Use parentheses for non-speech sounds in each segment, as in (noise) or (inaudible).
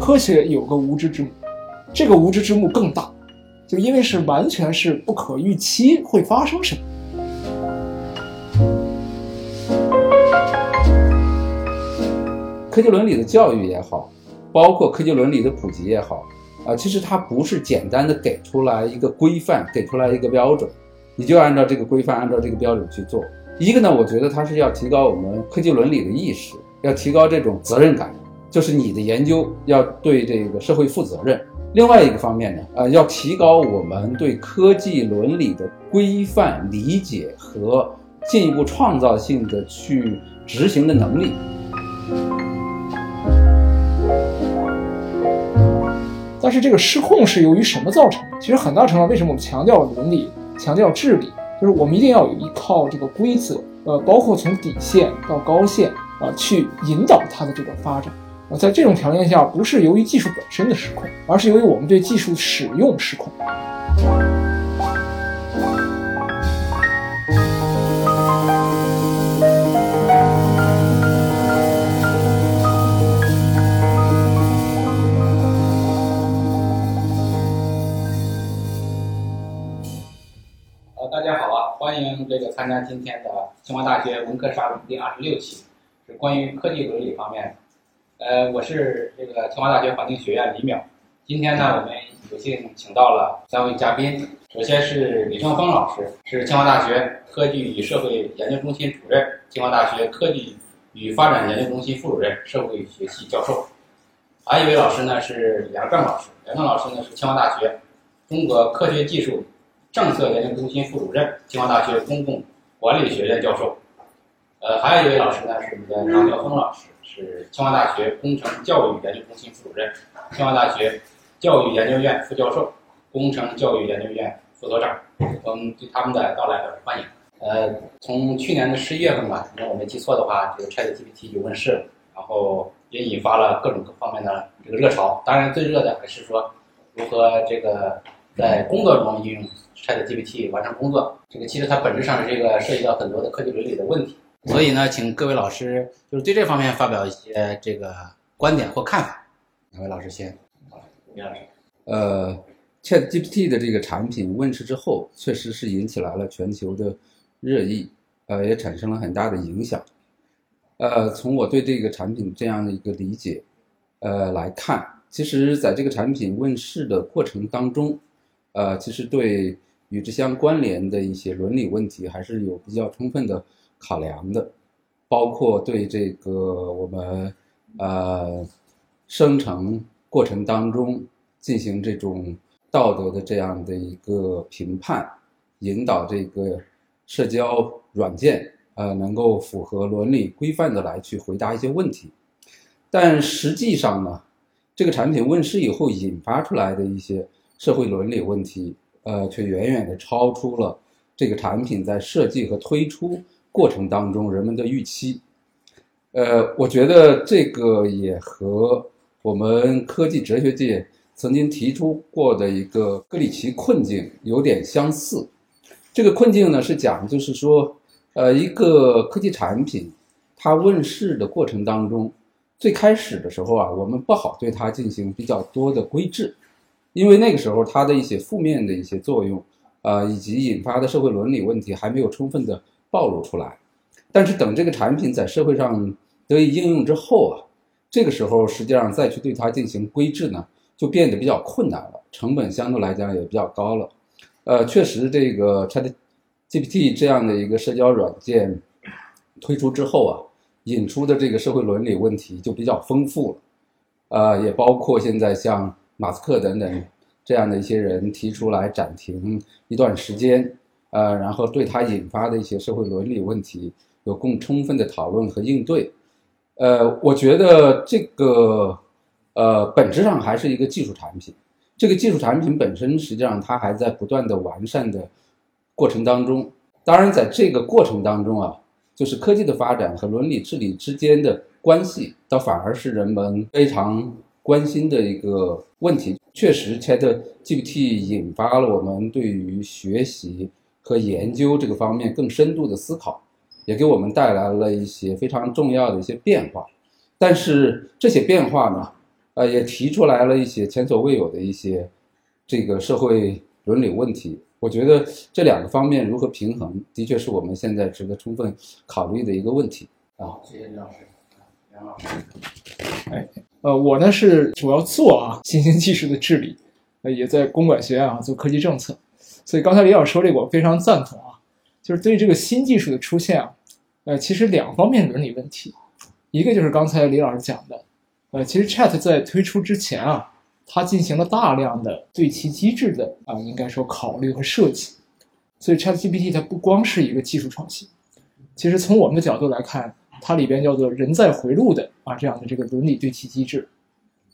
科学有个无知之幕，这个无知之幕更大，就因为是完全是不可预期会发生什么。科技伦理的教育也好，包括科技伦理的普及也好，啊，其实它不是简单的给出来一个规范，给出来一个标准，你就按照这个规范，按照这个标准去做。一个呢，我觉得它是要提高我们科技伦理的意识，要提高这种责任感，就是你的研究要对这个社会负责任。另外一个方面呢，呃，要提高我们对科技伦理的规范理解和进一步创造性的去执行的能力。但是这个失控是由于什么造成的？其实很大程度上，为什么我们强调伦理、强调治理，就是我们一定要有一套这个规则，呃，包括从底线到高线啊，去引导它的这个发展。啊，在这种条件下，不是由于技术本身的失控，而是由于我们对技术使用失控。大家好啊欢迎这个参加今天的清华大学文科沙龙第二十六期，是关于科技伦理方面的。呃，我是这个清华大学环境学院李淼。今天呢，我们有幸请到了三位嘉宾。首先是李胜峰老师，是清华大学科技与社会研究中心主任，清华大学科技与发展研究中心副主任，社会学系教授。还有一位老师呢是梁正老师，梁正老师呢是清华大学中国科学技术。政策研究中心副主任，清华大学公共管理学院教授。呃，还有一位老师呢，是我们的张晓峰老师，是清华大学工程教育研究中心副主任，清华大学教育研究院副教授，工程教育研究院副所长。我们对他们的到来表示欢迎。呃，从去年的十一月份吧，如果我没记错的话，这个 ChatGPT 就问世了，然后也引发了各种各方面的这个热潮。当然，最热的还是说如何这个在工作中应用。ChatGPT 完成工作，这个其实它本质上是一个涉及到很多的科技伦理的问题，所以呢，请各位老师就是对这方面发表一些这个观点或看法。两位老师先，李老师，呃，ChatGPT 的这个产品问世之后，确实是引起来了全球的热议，呃，也产生了很大的影响。呃，从我对这个产品这样的一个理解，呃来看，其实在这个产品问世的过程当中，呃，其实对。与之相关联的一些伦理问题还是有比较充分的考量的，包括对这个我们呃生成过程当中进行这种道德的这样的一个评判，引导这个社交软件呃能够符合伦理规范的来去回答一些问题，但实际上呢，这个产品问世以后引发出来的一些社会伦理问题。呃，却远远的超出了这个产品在设计和推出过程当中人们的预期。呃，我觉得这个也和我们科技哲学界曾经提出过的一个格里奇困境有点相似。这个困境呢，是讲就是说，呃，一个科技产品它问世的过程当中，最开始的时候啊，我们不好对它进行比较多的规制。因为那个时候，它的一些负面的一些作用，啊，以及引发的社会伦理问题还没有充分的暴露出来。但是等这个产品在社会上得以应用之后啊，这个时候实际上再去对它进行规制呢，就变得比较困难了，成本相对来讲也比较高了。呃，确实，这个 ChatGPT 这样的一个社交软件推出之后啊，引出的这个社会伦理问题就比较丰富了，呃，也包括现在像。马斯克等等这样的一些人提出来暂停一段时间，呃，然后对它引发的一些社会伦理问题有更充分的讨论和应对。呃，我觉得这个呃本质上还是一个技术产品，这个技术产品本身实际上它还在不断的完善的过程当中。当然，在这个过程当中啊，就是科技的发展和伦理治理之间的关系，倒反而是人们非常。关心的一个问题，确实，ChatGPT 引发了我们对于学习和研究这个方面更深度的思考，也给我们带来了一些非常重要的一些变化。但是这些变化呢，呃，也提出来了一些前所未有的一些这个社会伦理问题。我觉得这两个方面如何平衡，的确是我们现在值得充分考虑的一个问题。啊，谢谢李老师。梁老师，哎，呃，我呢是主要做啊新兴技术的治理，呃，也在公管学院啊做科技政策，所以刚才李老师说这个我非常赞同啊，就是对这个新技术的出现啊，呃，其实两方面伦理问题，一个就是刚才李老师讲的，呃，其实 Chat 在推出之前啊，它进行了大量的对其机制的啊，应该说考虑和设计，所以 Chat GPT 它不光是一个技术创新，其实从我们的角度来看。它里边叫做人在回路的啊这样的这个伦理对齐机制，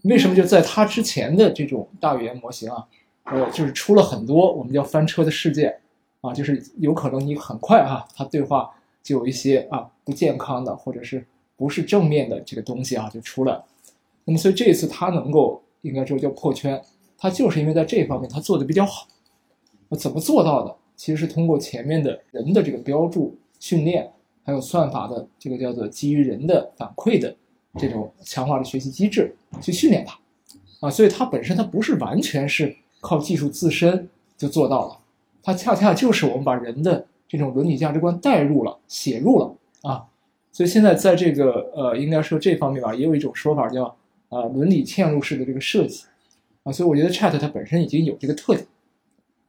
为什么就在它之前的这种大语言模型啊，呃，就是出了很多我们叫翻车的事件啊，就是有可能你很快哈，它对话就有一些啊不健康的或者是不是正面的这个东西啊就出来，那么所以这一次它能够应该说叫破圈，它就是因为在这方面它做的比较好，那怎么做到的？其实是通过前面的人的这个标注训练。还有算法的这个叫做基于人的反馈的这种强化的学习机制去训练它，啊，所以它本身它不是完全是靠技术自身就做到了，它恰恰就是我们把人的这种伦理价值观带入了、写入了啊，所以现在在这个呃，应该说这方面吧，也有一种说法叫啊伦理嵌入式的这个设计，啊，所以我觉得 Chat 它本身已经有这个特点，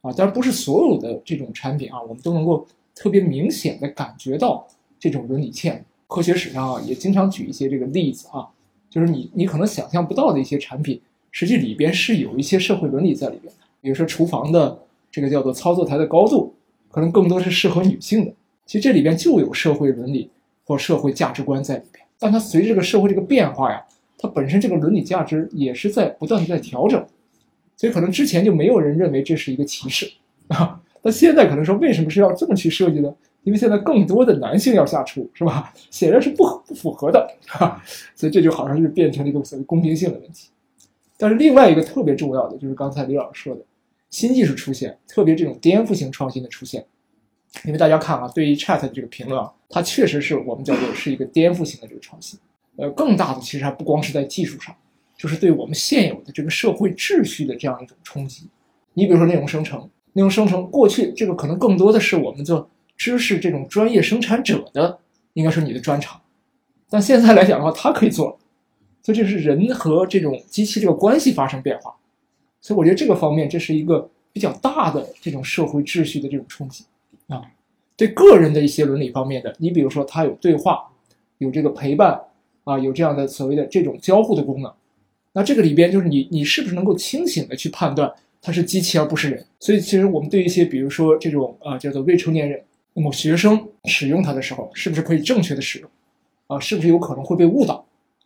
啊，当然不是所有的这种产品啊，我们都能够特别明显的感觉到。这种伦理嵌科学史上啊，也经常举一些这个例子啊，就是你你可能想象不到的一些产品，实际里边是有一些社会伦理在里边的。比如说厨房的这个叫做操作台的高度，可能更多是适合女性的。其实这里边就有社会伦理或社会价值观在里边。但它随着这个社会这个变化呀，它本身这个伦理价值也是在不断的在调整。所以可能之前就没有人认为这是一个歧视啊，那现在可能说为什么是要这么去设计呢？因为现在更多的男性要下厨，是吧？(laughs) 显然是不不符合的，哈，所以这就好像是变成了一个所谓公平性的问题。但是另外一个特别重要的就是刚才李老师说的，新技术出现，特别这种颠覆性创新的出现。因为大家看啊，对于 Chat 的这个评论啊，它确实是我们叫做是一个颠覆性的这个创新。呃，更大的其实还不光是在技术上，就是对我们现有的这个社会秩序的这样一种冲击。你比如说内容生成，内容生成过去这个可能更多的是我们做。知识这种专业生产者的，应该说你的专长，但现在来讲的话，它可以做了，所以这是人和这种机器这个关系发生变化，所以我觉得这个方面这是一个比较大的这种社会秩序的这种冲击啊，对个人的一些伦理方面的，你比如说它有对话，有这个陪伴啊，有这样的所谓的这种交互的功能，那这个里边就是你你是不是能够清醒的去判断它是机器而不是人？所以其实我们对一些比如说这种啊叫做未成年人。那么学生使用它的时候，是不是可以正确的使用？啊，是不是有可能会被误导？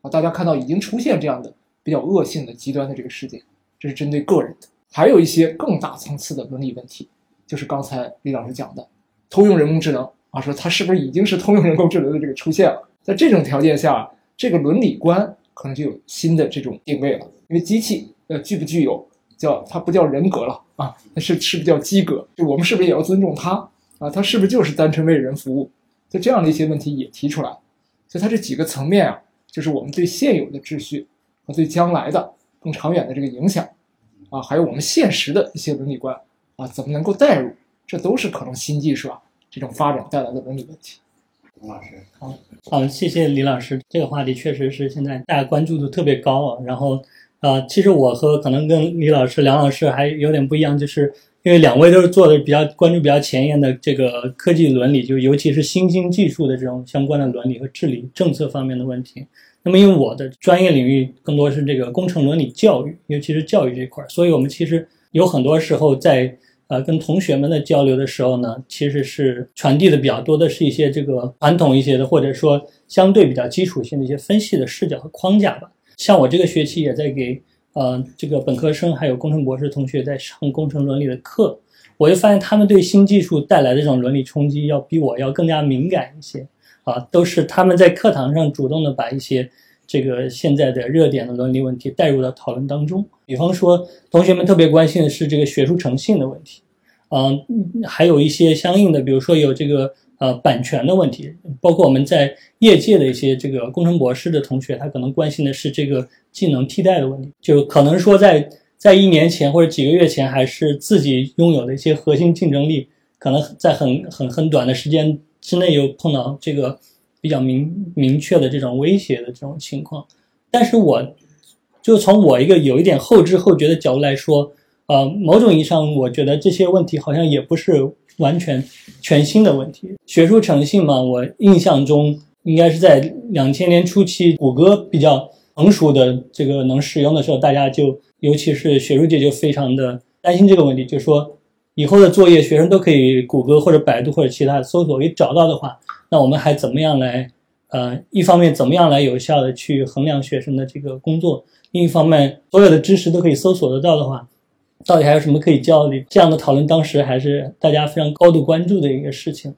大家看到已经出现这样的比较恶性的极端的这个事件，这是针对个人的。还有一些更大层次的伦理问题，就是刚才李老师讲的通用人工智能啊，说它是不是已经是通用人工智能的这个出现了？在这种条件下，这个伦理观可能就有新的这种定位了。因为机器呃具不具有叫它不叫人格了啊，那是是不是叫机格？就我们是不是也要尊重它？啊，它是不是就是单纯为人服务？就这样的一些问题也提出来，所以它这几个层面啊，就是我们对现有的秩序和对将来的更长远的这个影响，啊，还有我们现实的一些伦理观啊，怎么能够带入？这都是可能新技术啊这种发展带来的伦理问题。李老师，好，好，谢谢李老师，这个话题确实是现在大家关注度特别高啊。然后，呃，其实我和可能跟李老师、梁老师还有点不一样，就是。因为两位都是做的比较关注比较前沿的这个科技伦理，就尤其是新兴技术的这种相关的伦理和治理政策方面的问题。那么，因为我的专业领域更多是这个工程伦理教育，尤其是教育这块儿，所以我们其实有很多时候在呃跟同学们的交流的时候呢，其实是传递的比较多的是一些这个传统一些的，或者说相对比较基础性的一些分析的视角和框架吧。像我这个学期也在给。呃，这个本科生还有工程博士同学在上工程伦理的课，我就发现他们对新技术带来的这种伦理冲击要比我要更加敏感一些。啊，都是他们在课堂上主动的把一些这个现在的热点的伦理问题带入到讨论当中。比方说，同学们特别关心的是这个学术诚信的问题，嗯，还有一些相应的，比如说有这个呃版权的问题，包括我们在业界的一些这个工程博士的同学，他可能关心的是这个技能替代的问题，就可能说在在一年前或者几个月前，还是自己拥有的一些核心竞争力，可能在很很很短的时间之内又碰到这个比较明明确的这种威胁的这种情况，但是我就从我一个有一点后知后觉的角度来说。呃，某种意义上，我觉得这些问题好像也不是完全全新的问题。学术诚信嘛，我印象中应该是在两千年初期，谷歌比较成熟的这个能使用的时候，大家就尤其是学术界就非常的担心这个问题，就说以后的作业学生都可以谷歌或者百度或者其他搜索给找到的话，那我们还怎么样来呃，一方面怎么样来有效的去衡量学生的这个工作，另一方面所有的知识都可以搜索得到的话。到底还有什么可以交流？这样的讨论当时还是大家非常高度关注的一个事情，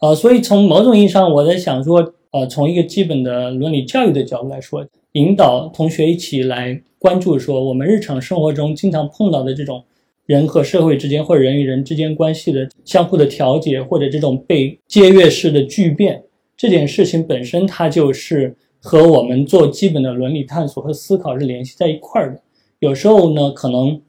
呃，所以从某种意义上，我在想说，呃，从一个基本的伦理教育的角度来说，引导同学一起来关注说，我们日常生活中经常碰到的这种人和社会之间或者人与人之间关系的相互的调节，或者这种被借阅式的巨变，这件事情本身它就是和我们做基本的伦理探索和思考是联系在一块儿的。有时候呢，可能。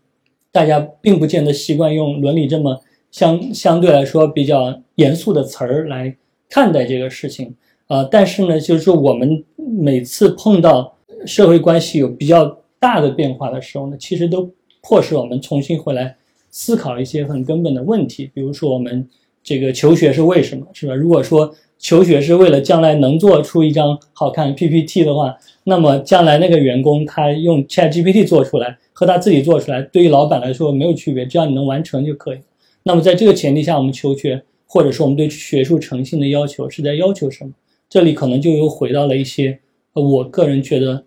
大家并不见得习惯用伦理这么相相对来说比较严肃的词儿来看待这个事情，呃，但是呢，就是说我们每次碰到社会关系有比较大的变化的时候呢，其实都迫使我们重新回来思考一些很根本的问题，比如说我们这个求学是为什么，是吧？如果说求学是为了将来能做出一张好看 PPT 的话，那么将来那个员工他用 ChatGPT 做出来。和他自己做出来，对于老板来说没有区别，只要你能完成就可以。那么在这个前提下，我们求学或者说我们对学术诚信的要求是在要求什么？这里可能就又回到了一些，我个人觉得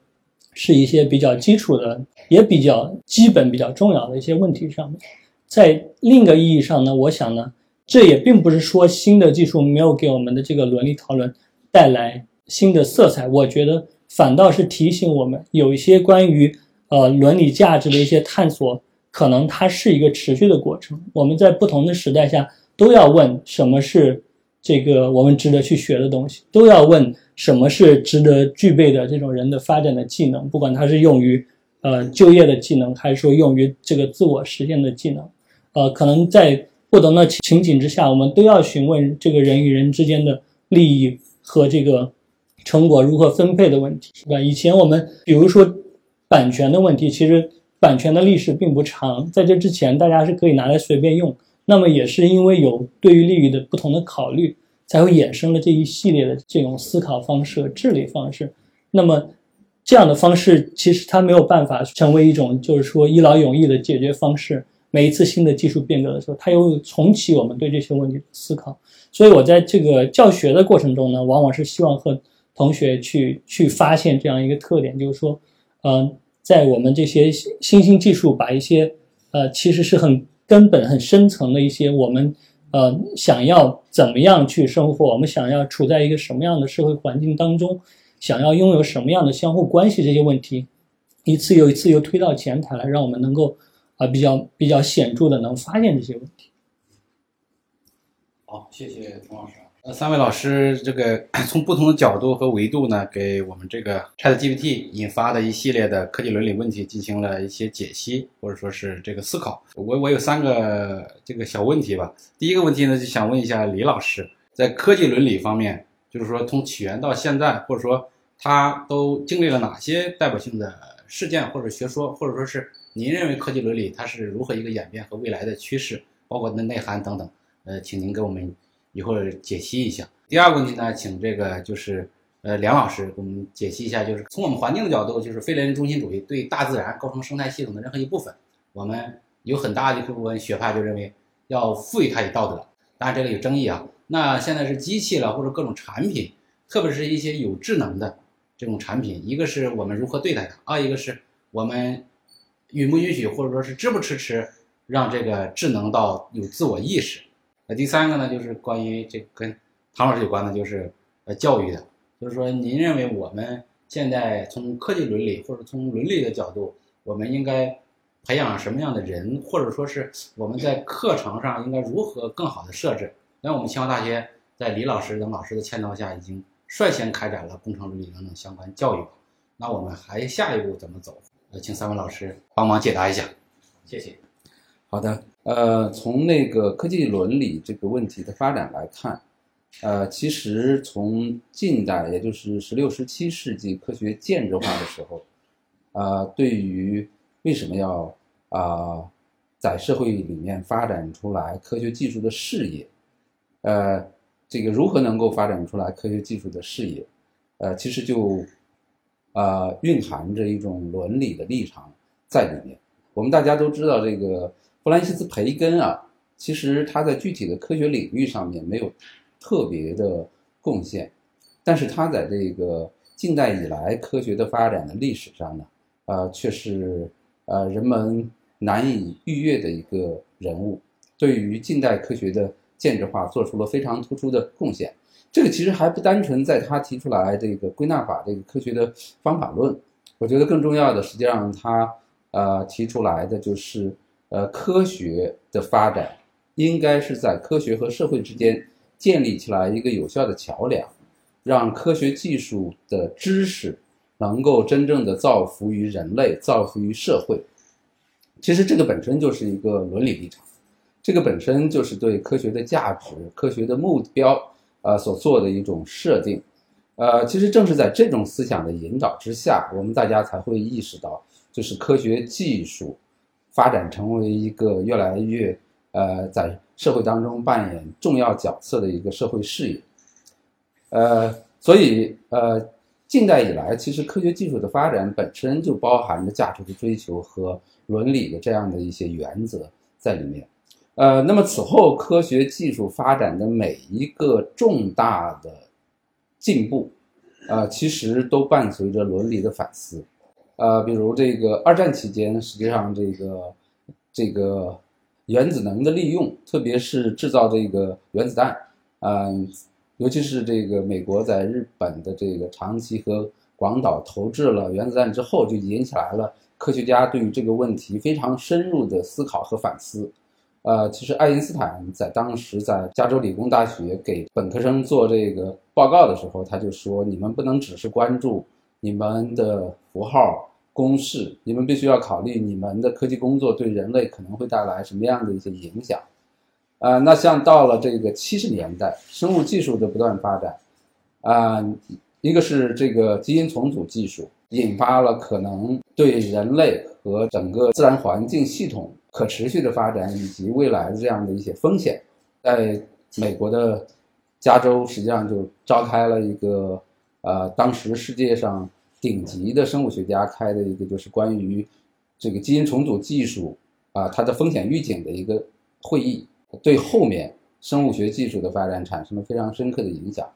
是一些比较基础的，也比较基本、比较重要的一些问题上面。在另一个意义上呢，我想呢，这也并不是说新的技术没有给我们的这个伦理讨论带来新的色彩，我觉得反倒是提醒我们有一些关于。呃，伦理价值的一些探索，可能它是一个持续的过程。我们在不同的时代下，都要问什么是这个我们值得去学的东西，都要问什么是值得具备的这种人的发展的技能，不管它是用于呃就业的技能，还是说用于这个自我实现的技能。呃，可能在不同的情景之下，我们都要询问这个人与人之间的利益和这个成果如何分配的问题，是吧？以前我们比如说。版权的问题，其实版权的历史并不长，在这之前，大家是可以拿来随便用。那么也是因为有对于利益的不同的考虑，才会衍生了这一系列的这种思考方式和治理方式。那么这样的方式，其实它没有办法成为一种就是说一劳永逸的解决方式。每一次新的技术变革的时候，它又重启我们对这些问题的思考。所以我在这个教学的过程中呢，往往是希望和同学去去发现这样一个特点，就是说。嗯，在我们这些新兴技术把一些呃，其实是很根本、很深层的一些我们呃想要怎么样去生活，我们想要处在一个什么样的社会环境当中，想要拥有什么样的相互关系这些问题，一次又一次又推到前台来，让我们能够啊比较比较显著的能发现这些问题。好，谢谢童老师。呃，三位老师，这个 (clears throat) 从不同的角度和维度呢，给我们这个 ChatGPT 引发的一系列的科技伦理问题进行了一些解析，或者说是这个思考。我我有三个这个小问题吧。第一个问题呢，就想问一下李老师，在科技伦理方面，就是说从起源到现在，或者说它都经历了哪些代表性的事件或者学说，或者说是您认为科技伦理它是如何一个演变和未来的趋势，包括它的内涵等等。呃，请您给我们。一会儿解析一下。第二个问题呢，请这个就是呃梁老师给我们解析一下，就是从我们环境的角度，就是非人中心主义对大自然构成生态系统的任何一部分，我们有很大的一部分学派就认为要赋予它以道德，当然这个有争议啊。那现在是机器了或者各种产品，特别是一些有智能的这种产品，一个是我们如何对待它，二一个是我们允不允许或者说是支不支持让这个智能到有自我意识。那第三个呢，就是关于这跟唐老师有关的，就是呃教育的，就是说您认为我们现在从科技伦理或者从伦理的角度，我们应该培养什么样的人，或者说是我们在课程上应该如何更好的设置？那我们清华大学在李老师等老师的牵头下，已经率先开展了工程伦理等等相关教育。那我们还下一步怎么走？呃，请三位老师帮忙解答一下，谢谢。好的，呃，从那个科技伦理这个问题的发展来看，呃，其实从近代，也就是十六、十七世纪科学建制化的时候，啊，对于为什么要啊在社会里面发展出来科学技术的事业，呃，这个如何能够发展出来科学技术的事业，呃，其实就啊蕴含着一种伦理的立场在里面。我们大家都知道这个。弗兰西斯·培根啊，其实他在具体的科学领域上面没有特别的贡献，但是他在这个近代以来科学的发展的历史上呢，呃，却是呃人们难以逾越的一个人物，对于近代科学的建制化做出了非常突出的贡献。这个其实还不单纯在他提出来这个归纳法这个科学的方法论，我觉得更重要的，实际上他呃提出来的就是。呃，科学的发展应该是在科学和社会之间建立起来一个有效的桥梁，让科学技术的知识能够真正的造福于人类，造福于社会。其实这个本身就是一个伦理立场，这个本身就是对科学的价值、科学的目标啊所做的一种设定。呃，其实正是在这种思想的引导之下，我们大家才会意识到，就是科学技术。发展成为一个越来越呃在社会当中扮演重要角色的一个社会事业，呃，所以呃，近代以来，其实科学技术的发展本身就包含着价值的追求和伦理的这样的一些原则在里面，呃，那么此后科学技术发展的每一个重大的进步，呃，其实都伴随着伦理的反思。呃，比如这个二战期间，实际上这个这个原子能的利用，特别是制造这个原子弹，嗯，尤其是这个美国在日本的这个长崎和广岛投掷了原子弹之后，就引起来了科学家对于这个问题非常深入的思考和反思。呃，其实爱因斯坦在当时在加州理工大学给本科生做这个报告的时候，他就说：“你们不能只是关注。”你们的符号公式，你们必须要考虑你们的科技工作对人类可能会带来什么样的一些影响。啊，那像到了这个七十年代，生物技术的不断发展，啊，一个是这个基因重组技术引发了可能对人类和整个自然环境系统可持续的发展以及未来的这样的一些风险，在美国的加州实际上就召开了一个，呃，当时世界上。顶级的生物学家开的一个就是关于这个基因重组技术啊，它的风险预警的一个会议，对后面生物学技术的发展产生了非常深刻的影响。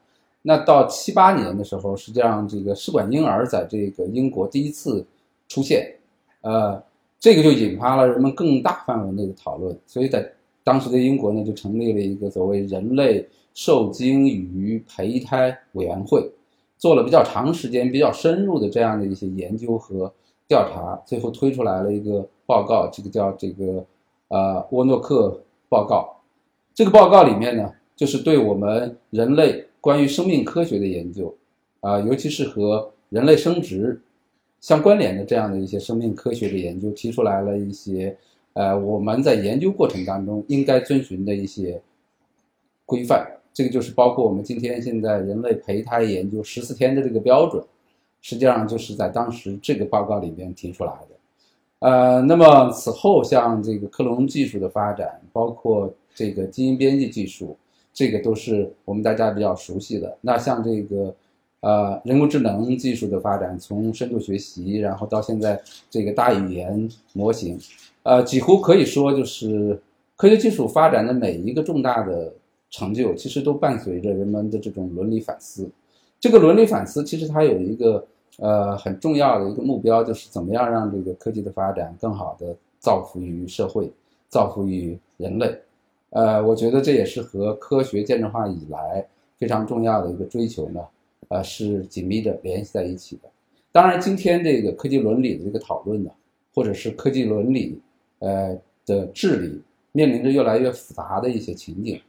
那到七八年的时候，实际上这个试管婴儿在这个英国第一次出现，呃，这个就引发了人们更大范围内的讨论。所以在当时的英国呢，就成立了一个所谓人类受精与胚胎委员会。做了比较长时间、比较深入的这样的一些研究和调查，最后推出来了一个报告，这个叫这个呃沃诺克报告。这个报告里面呢，就是对我们人类关于生命科学的研究，啊，尤其是和人类生殖相关联的这样的一些生命科学的研究，提出来了一些呃我们在研究过程当中应该遵循的一些规范。这个就是包括我们今天现在人类胚胎研究十四天的这个标准，实际上就是在当时这个报告里边提出来的。呃，那么此后像这个克隆技术的发展，包括这个基因编辑技术，这个都是我们大家比较熟悉的。那像这个呃人工智能技术的发展，从深度学习，然后到现在这个大语言模型，呃，几乎可以说就是科学技术发展的每一个重大的。成就其实都伴随着人们的这种伦理反思。这个伦理反思其实它有一个呃很重要的一个目标，就是怎么样让这个科技的发展更好的造福于社会，造福于人类。呃，我觉得这也是和科学建制化以来非常重要的一个追求呢，呃，是紧密的联系在一起的。当然，今天这个科技伦理的这个讨论呢，或者是科技伦理呃的治理，面临着越来越复杂的一些情景。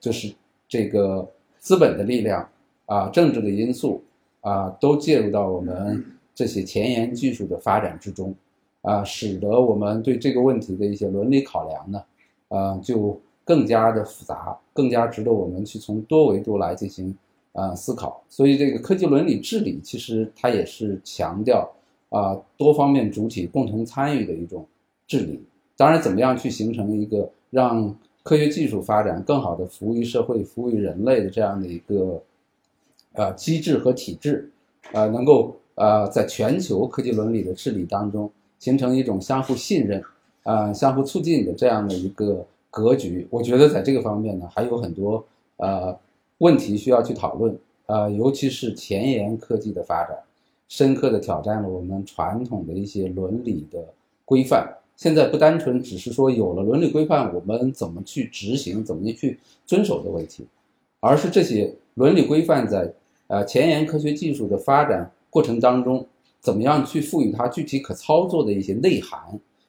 就是这个资本的力量啊、政治的因素啊，都介入到我们这些前沿技术的发展之中，啊，使得我们对这个问题的一些伦理考量呢，啊，就更加的复杂，更加值得我们去从多维度来进行啊思考。所以，这个科技伦理治理其实它也是强调啊多方面主体共同参与的一种治理。当然，怎么样去形成一个让科学技术发展更好的服务于社会、服务于人类的这样的一个呃机制和体制，呃，能够呃在全球科技伦理的治理当中形成一种相互信任、啊相互促进的这样的一个格局。我觉得在这个方面呢，还有很多呃问题需要去讨论，呃，尤其是前沿科技的发展，深刻的挑战了我们传统的一些伦理的规范。现在不单纯只是说有了伦理规范，我们怎么去执行、怎么去遵守的问题，而是这些伦理规范在呃前沿科学技术的发展过程当中，怎么样去赋予它具体可操作的一些内涵，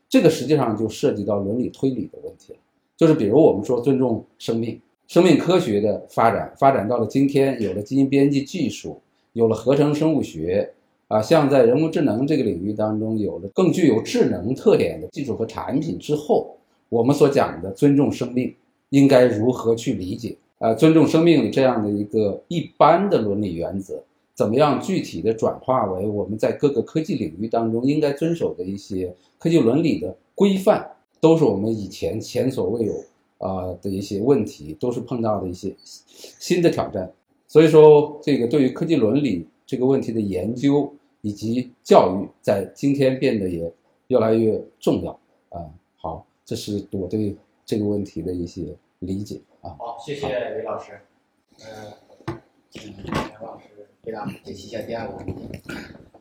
这个实际上就涉及到伦理推理的问题了。就是比如我们说尊重生命，生命科学的发展发展到了今天，有了基因编辑技术，有了合成生物学。啊，像在人工智能这个领域当中，有了更具有智能特点的技术和产品之后，我们所讲的尊重生命，应该如何去理解？啊，尊重生命这样的一个一般的伦理原则，怎么样具体的转化为我们在各个科技领域当中应该遵守的一些科技伦理的规范，都是我们以前前所未有啊的一些问题，都是碰到的一些新的挑战。所以说，这个对于科技伦理这个问题的研究。以及教育在今天变得也越来越重要啊！好，这是我对这个问题的一些理解啊。好，谢谢李老师。呃，请梁老师回答解析一下第二个问题。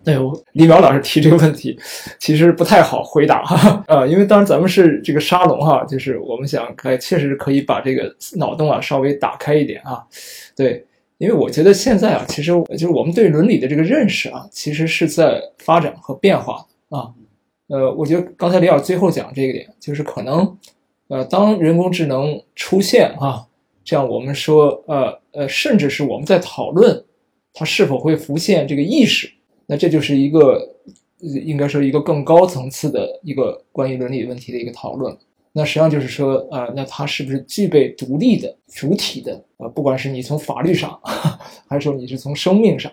对我李淼老师提这个问题，其实不太好回答哈。呃，因为当然咱们是这个沙龙哈，就是我们想，哎，确实可以把这个脑洞啊稍微打开一点啊。对。因为我觉得现在啊，其实就是我们对伦理的这个认识啊，其实是在发展和变化啊。呃，我觉得刚才李老师最后讲这个点，就是可能，呃，当人工智能出现啊，这样我们说，呃呃，甚至是我们在讨论它是否会浮现这个意识，那这就是一个应该说一个更高层次的一个关于伦理问题的一个讨论。那实际上就是说，呃，那它是不是具备独立的主体的？呃，不管是你从法律上，(laughs) 还是说你是从生命上，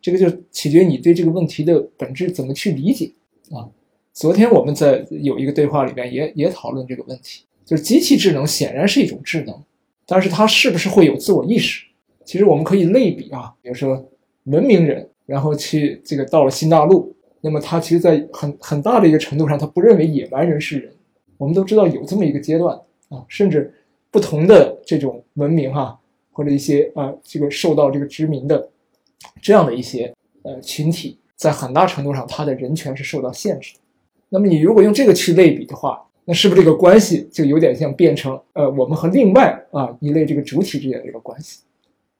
这个就取决于你对这个问题的本质怎么去理解啊。昨天我们在有一个对话里边也也讨论这个问题，就是机器智能显然是一种智能，但是它是不是会有自我意识？其实我们可以类比啊，比如说文明人，然后去这个到了新大陆，那么他其实，在很很大的一个程度上，他不认为野蛮人是人。我们都知道有这么一个阶段啊，甚至不同的这种文明哈，或者一些啊这个受到这个殖民的这样的一些呃群体，在很大程度上他的人权是受到限制的。那么你如果用这个去类比的话，那是不是这个关系就有点像变成呃我们和另外啊一类这个主体之间的一个关系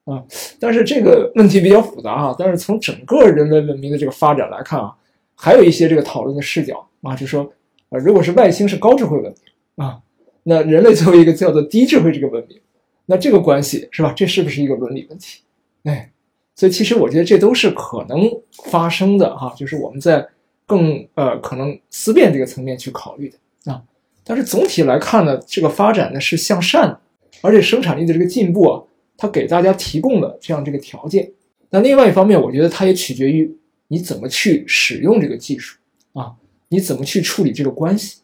啊？但是这个问题比较复杂啊。但是从整个人类文明的这个发展来看啊，还有一些这个讨论的视角啊，就说。啊，如果是外星是高智慧文明啊，那人类作为一个叫做低智慧这个文明，那这个关系是吧？这是不是一个伦理问题？哎，所以其实我觉得这都是可能发生的哈，就是我们在更呃可能思辨这个层面去考虑的啊。但是总体来看呢，这个发展呢是向善的，而且生产力的这个进步啊，它给大家提供了这样这个条件。那另外一方面，我觉得它也取决于你怎么去使用这个技术啊。你怎么去处理这个关系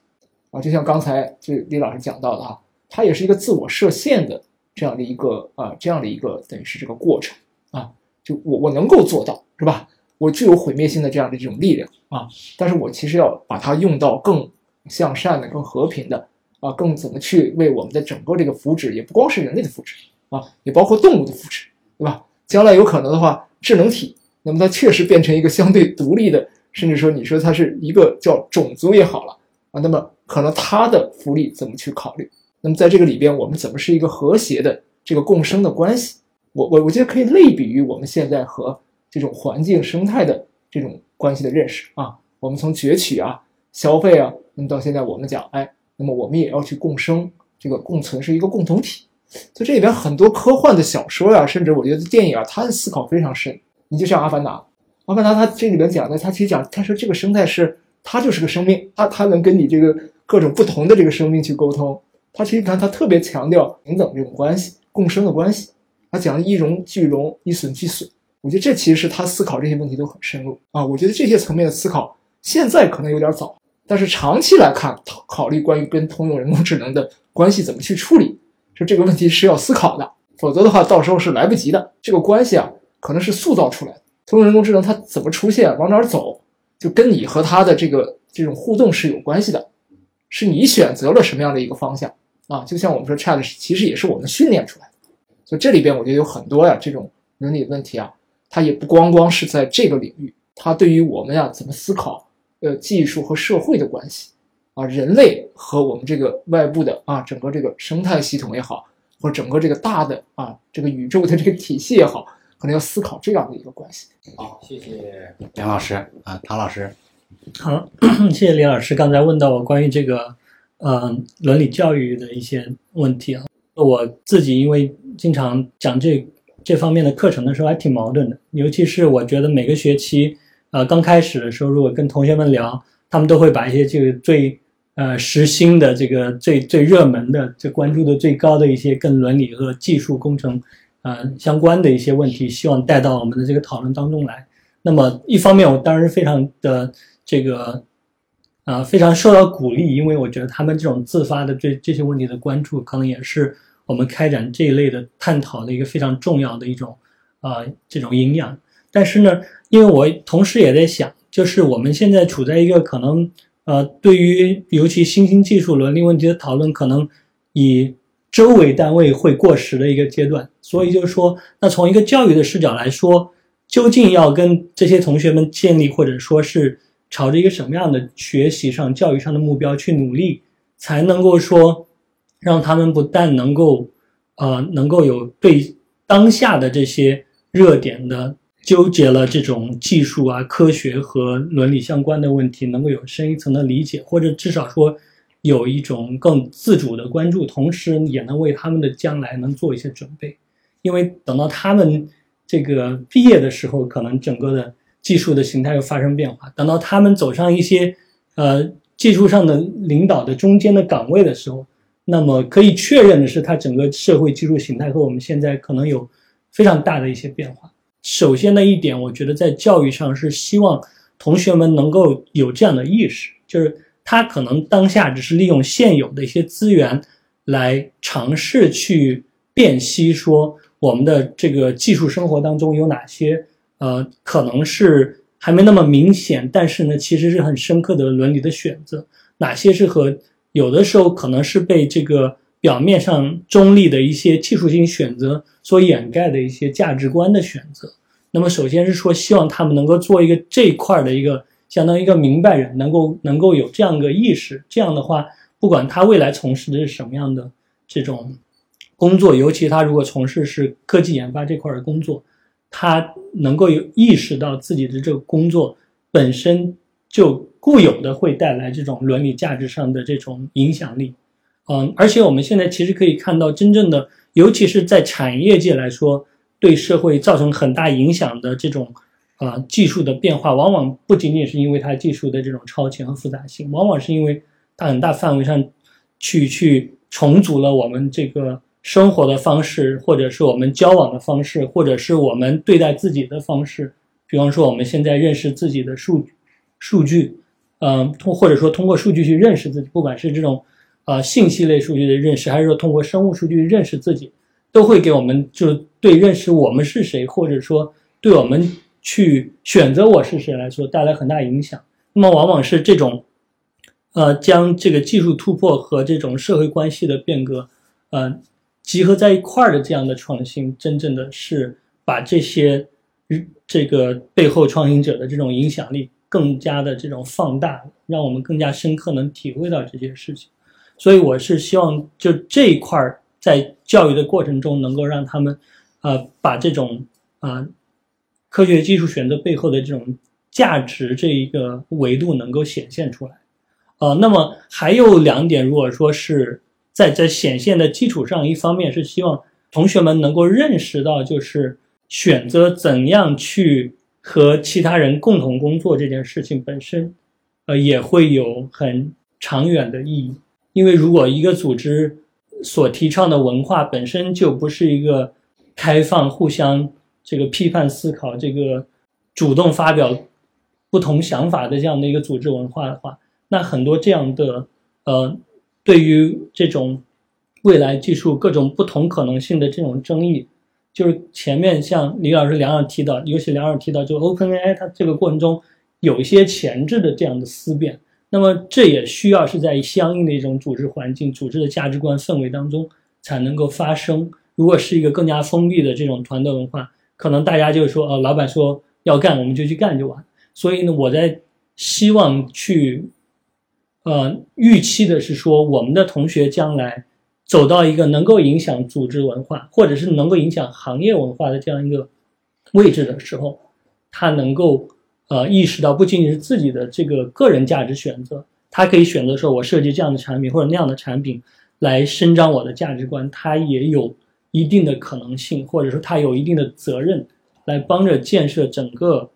啊？就像刚才这李老师讲到的啊，它也是一个自我设限的这样的一个啊，这样的一个等于是这个过程啊。就我我能够做到是吧？我具有毁灭性的这样的这种力量啊，但是我其实要把它用到更向善的、更和平的啊，更怎么去为我们的整个这个福祉，也不光是人类的福祉啊，也包括动物的福祉，对吧？将来有可能的话，智能体那么它确实变成一个相对独立的。甚至说，你说它是一个叫种族也好了啊，那么可能它的福利怎么去考虑？那么在这个里边，我们怎么是一个和谐的这个共生的关系？我我我觉得可以类比于我们现在和这种环境生态的这种关系的认识啊。我们从攫取啊、消费啊，那么到现在我们讲，哎，那么我们也要去共生，这个共存是一个共同体就这里边很多科幻的小说呀、甚至我觉得电影啊，它的思考非常深。你就像《阿凡达》，《阿凡达》他这里边讲的，他其实讲，他说这个生态是它就是个生命，它它能跟你这个各种不同的这个生命去沟通。它其实你看，它特别强调平等这种关系、共生的关系。他讲一荣俱荣，一损俱损。我觉得这其实是他思考这些问题都很深入啊。我觉得这些层面的思考现在可能有点早，但是长期来看，考考虑关于跟通用人工智能的关系怎么去处理，说这个问题是要思考的，否则的话到时候是来不及的。这个关系啊，可能是塑造出来的。通用人工智能它怎么出现，往哪儿走，就跟你和它的这个这种互动是有关系的，是你选择了什么样的一个方向啊？就像我们说 Chat，其实也是我们训练出来的。所以这里边我觉得有很多呀这种伦理问题啊。它也不光光是在这个领域，它对于我们呀怎么思考，呃，技术和社会的关系，啊，人类和我们这个外部的啊整个这个生态系统也好，或者整个这个大的啊这个宇宙的这个体系也好，可能要思考这样的一个关系。好，谢谢梁老师啊，唐老师。好，(coughs) 谢谢李老师刚才问到我关于这个呃伦理教育的一些问题啊，我自己因为经常讲这。这方面的课程的时候还挺矛盾的，尤其是我觉得每个学期，呃，刚开始的时候，如果跟同学们聊，他们都会把一些这个最呃时兴的这个最最热门的、最关注的最高的一些跟伦理和技术工程呃相关的一些问题，希望带到我们的这个讨论当中来。那么一方面，我当然非常的这个啊非常受到鼓励，因为我觉得他们这种自发的对这些问题的关注，可能也是。我们开展这一类的探讨的一个非常重要的一种，啊，这种营养。但是呢，因为我同时也在想，就是我们现在处在一个可能，呃，对于尤其新兴技术伦理问题的讨论，可能以周围单位会过时的一个阶段。所以就是说，那从一个教育的视角来说，究竟要跟这些同学们建立，或者说是朝着一个什么样的学习上、教育上的目标去努力，才能够说。让他们不但能够，呃，能够有对当下的这些热点的纠结了这种技术啊、科学和伦理相关的问题，能够有深一层的理解，或者至少说有一种更自主的关注，同时也能为他们的将来能做一些准备。因为等到他们这个毕业的时候，可能整个的技术的形态又发生变化；等到他们走上一些呃技术上的领导的中间的岗位的时候。那么可以确认的是，它整个社会技术形态和我们现在可能有非常大的一些变化。首先的一点，我觉得在教育上是希望同学们能够有这样的意识，就是他可能当下只是利用现有的一些资源来尝试去辨析，说我们的这个技术生活当中有哪些呃可能是还没那么明显，但是呢其实是很深刻的伦理的选择，哪些是和。有的时候可能是被这个表面上中立的一些技术性选择所掩盖的一些价值观的选择。那么，首先是说，希望他们能够做一个这一块的一个相当于一个明白人，能够能够有这样个意识。这样的话，不管他未来从事的是什么样的这种工作，尤其他如果从事是科技研发这块的工作，他能够有意识到自己的这个工作本身就。固有的会带来这种伦理价值上的这种影响力，嗯，而且我们现在其实可以看到，真正的，尤其是在产业界来说，对社会造成很大影响的这种，啊，技术的变化，往往不仅仅是因为它技术的这种超前和复杂性，往往是因为它很大范围上，去去重组了我们这个生活的方式，或者是我们交往的方式，或者是我们对待自己的方式，比方说我们现在认识自己的数数据。嗯，通或者说通过数据去认识自己，不管是这种，呃，信息类数据的认识，还是说通过生物数据认识自己，都会给我们就对认识我们是谁，或者说对我们去选择我是谁来说带来很大影响。那么往往是这种，呃，将这个技术突破和这种社会关系的变革，呃，集合在一块儿的这样的创新，真正的是把这些这个背后创新者的这种影响力。更加的这种放大，让我们更加深刻能体会到这些事情。所以我是希望，就这一块儿在教育的过程中，能够让他们，呃，把这种啊科学技术选择背后的这种价值这一个维度能够显现出来。呃，那么还有两点，如果说是在这显现的基础上，一方面是希望同学们能够认识到，就是选择怎样去和其他人共同工作这件事情本身，呃，也会有很长远的意义。因为如果一个组织所提倡的文化本身就不是一个开放、互相这个批判思考、这个主动发表不同想法的这样的一个组织文化的话，那很多这样的呃，对于这种未来技术各种不同可能性的这种争议，就是前面像李老师、梁老师提到，尤其梁老师提到，就 OpenAI 它这个过程中有一些前置的这样的思辨，那么这也需要是在相应的一种组织环境、组织的价值观氛围当中才能够发生。如果是一个更加封闭的这种团队文化，可能大家就是说，呃，老板说要干，我们就去干就完。所以呢，我在希望去。呃，预期的是说，我们的同学将来走到一个能够影响组织文化，或者是能够影响行业文化的这样一个位置的时候，他能够呃意识到，不仅仅是自己的这个个人价值选择，他可以选择说，我设计这样的产品或者那样的产品来伸张我的价值观，他也有一定的可能性，或者说他有一定的责任来帮着建设整个。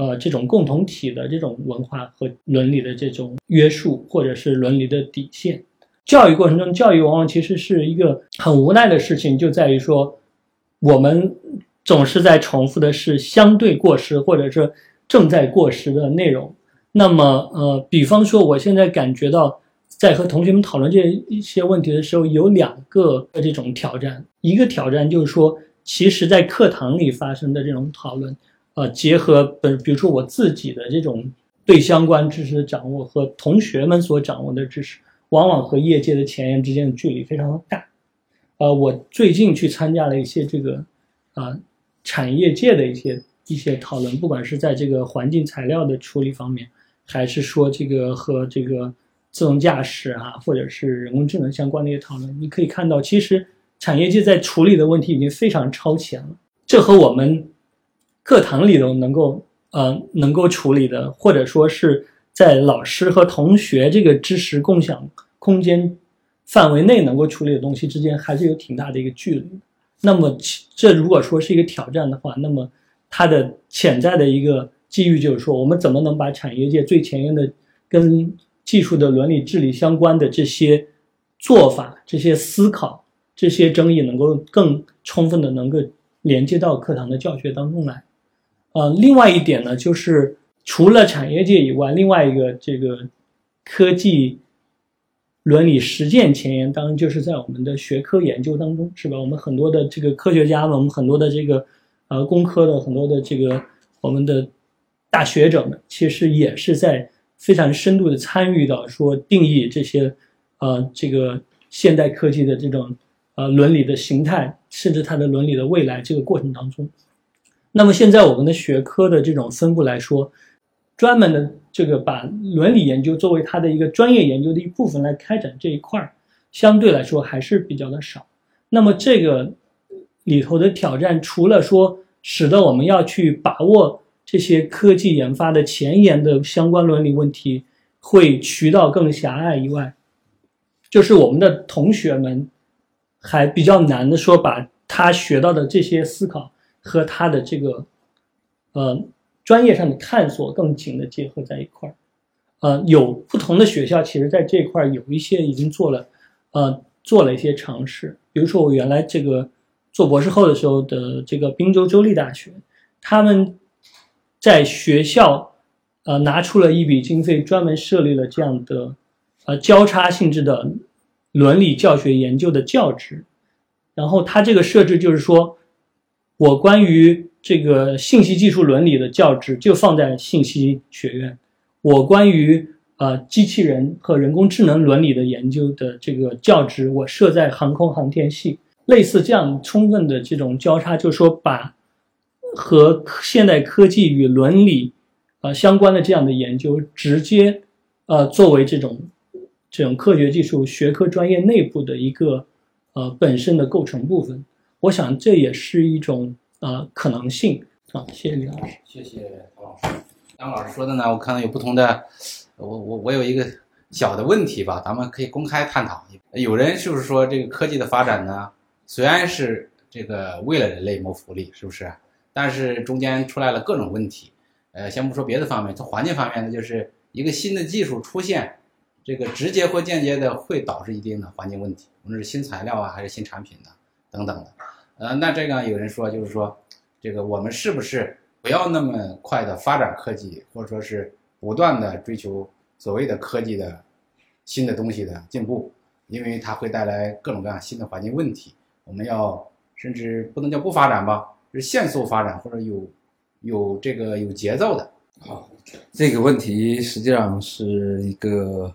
呃，这种共同体的这种文化和伦理的这种约束，或者是伦理的底线，教育过程中，教育往往其实是一个很无奈的事情，就在于说，我们总是在重复的是相对过时或者是正在过时的内容。那么，呃，比方说，我现在感觉到在和同学们讨论这一些问题的时候，有两个这种挑战。一个挑战就是说，其实在课堂里发生的这种讨论。呃，结合本，比如说我自己的这种对相关知识的掌握和同学们所掌握的知识，往往和业界的前沿之间的距离非常的大。呃，我最近去参加了一些这个啊产业界的一些一些讨论，不管是在这个环境材料的处理方面，还是说这个和这个自动驾驶啊，或者是人工智能相关的一些讨论，你可以看到，其实产业界在处理的问题已经非常超前了。这和我们。课堂里头能够呃能够处理的，或者说是在老师和同学这个知识共享空间范围内能够处理的东西之间，还是有挺大的一个距离。那么这如果说是一个挑战的话，那么它的潜在的一个机遇就是说，我们怎么能把产业界最前沿的跟技术的伦理治理相关的这些做法、这些思考、这些争议，能够更充分的能够连接到课堂的教学当中来。呃，另外一点呢，就是除了产业界以外，另外一个这个科技伦理实践前沿，当然就是在我们的学科研究当中，是吧？我们很多的这个科学家们，我们很多的这个呃工科的很多的这个我们的大学者们，其实也是在非常深度的参与到说定义这些呃这个现代科技的这种呃伦理的形态，甚至它的伦理的未来这个过程当中。那么现在我们的学科的这种分布来说，专门的这个把伦理研究作为它的一个专业研究的一部分来开展这一块儿，相对来说还是比较的少。那么这个里头的挑战，除了说使得我们要去把握这些科技研发的前沿的相关伦理问题会渠道更狭隘以外，就是我们的同学们还比较难的说把他学到的这些思考。和他的这个，呃，专业上的探索更紧的结合在一块儿，呃，有不同的学校，其实在这块儿有一些已经做了，呃，做了一些尝试。比如说我原来这个做博士后的时候的这个滨州州立大学，他们在学校，呃，拿出了一笔经费，专门设立了这样的，呃，交叉性质的伦理教学研究的教职，然后他这个设置就是说。我关于这个信息技术伦理的教职就放在信息学院，我关于呃机器人和人工智能伦理的研究的这个教职，我设在航空航天系。类似这样充分的这种交叉，就是说把和现代科技与伦理呃相关的这样的研究，直接呃作为这种这种科学技术学科专业内部的一个呃本身的构成部分。我想这也是一种呃可能性啊，谢谢李老师，谢谢唐老师。张老师说的呢，我看到有不同的，我我我有一个小的问题吧，咱们可以公开探讨。有人就是说，这个科技的发展呢，虽然是这个为了人类谋福利，是不是？但是中间出来了各种问题。呃，先不说别的方面，从环境方面呢，就是一个新的技术出现，这个直接或间接的会导致一定的环境问题，无论是新材料啊，还是新产品呢，等等的。呃，那这个有人说，就是说，这个我们是不是不要那么快的发展科技，或者说是不断的追求所谓的科技的新的东西的进步，因为它会带来各种各样新的环境问题。我们要甚至不能叫不发展吧，是限速发展或者有有这个有节奏的。好，这个问题实际上是一个，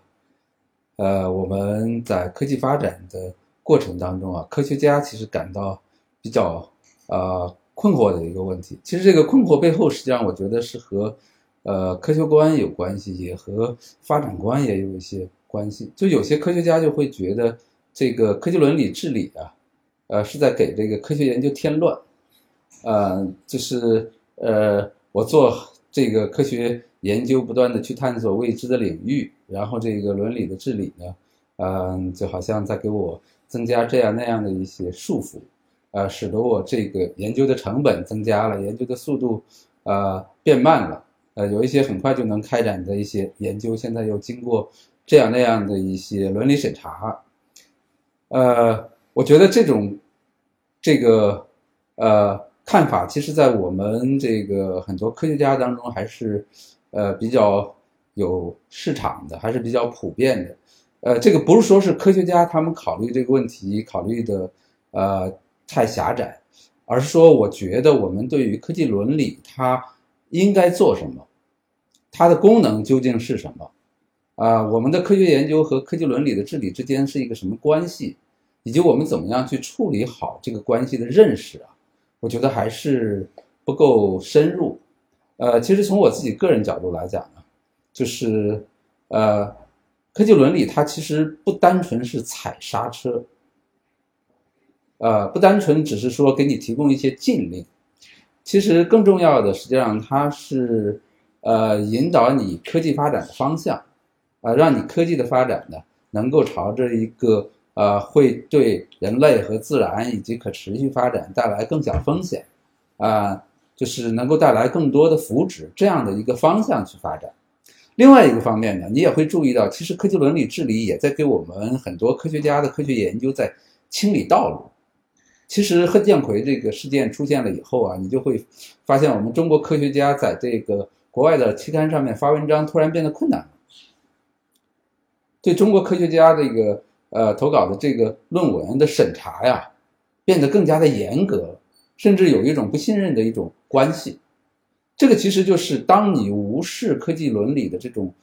呃，我们在科技发展的过程当中啊，科学家其实感到。比较呃困惑的一个问题，其实这个困惑背后，实际上我觉得是和呃科学观有关系，也和发展观也有一些关系。就有些科学家就会觉得，这个科技伦理治理啊，呃是在给这个科学研究添乱，呃就是呃我做这个科学研究，不断的去探索未知的领域，然后这个伦理的治理呢，嗯就好像在给我增加这样那样的一些束缚。呃，使得我这个研究的成本增加了，研究的速度，呃，变慢了。呃，有一些很快就能开展的一些研究，现在又经过这样那样的一些伦理审查。呃，我觉得这种这个呃看法，其实在我们这个很多科学家当中还是呃比较有市场的，还是比较普遍的。呃，这个不是说是科学家他们考虑这个问题考虑的，呃。太狭窄，而是说，我觉得我们对于科技伦理，它应该做什么，它的功能究竟是什么？啊，我们的科学研究和科技伦理的治理之间是一个什么关系，以及我们怎么样去处理好这个关系的认识啊？我觉得还是不够深入。呃，其实从我自己个人角度来讲呢，就是呃，科技伦理它其实不单纯是踩刹车。呃，不单纯只是说给你提供一些禁令，其实更重要的，实际上它是呃引导你科技发展的方向，啊，让你科技的发展呢能够朝着一个呃会对人类和自然以及可持续发展带来更小风险，啊，就是能够带来更多的福祉这样的一个方向去发展。另外一个方面呢，你也会注意到，其实科技伦理治理也在给我们很多科学家的科学研究在清理道路。其实贺建奎这个事件出现了以后啊，你就会发现我们中国科学家在这个国外的期刊上面发文章突然变得困难了，对中国科学家这个呃投稿的这个论文的审查呀，变得更加的严格，甚至有一种不信任的一种关系。这个其实就是当你无视科技伦理的这种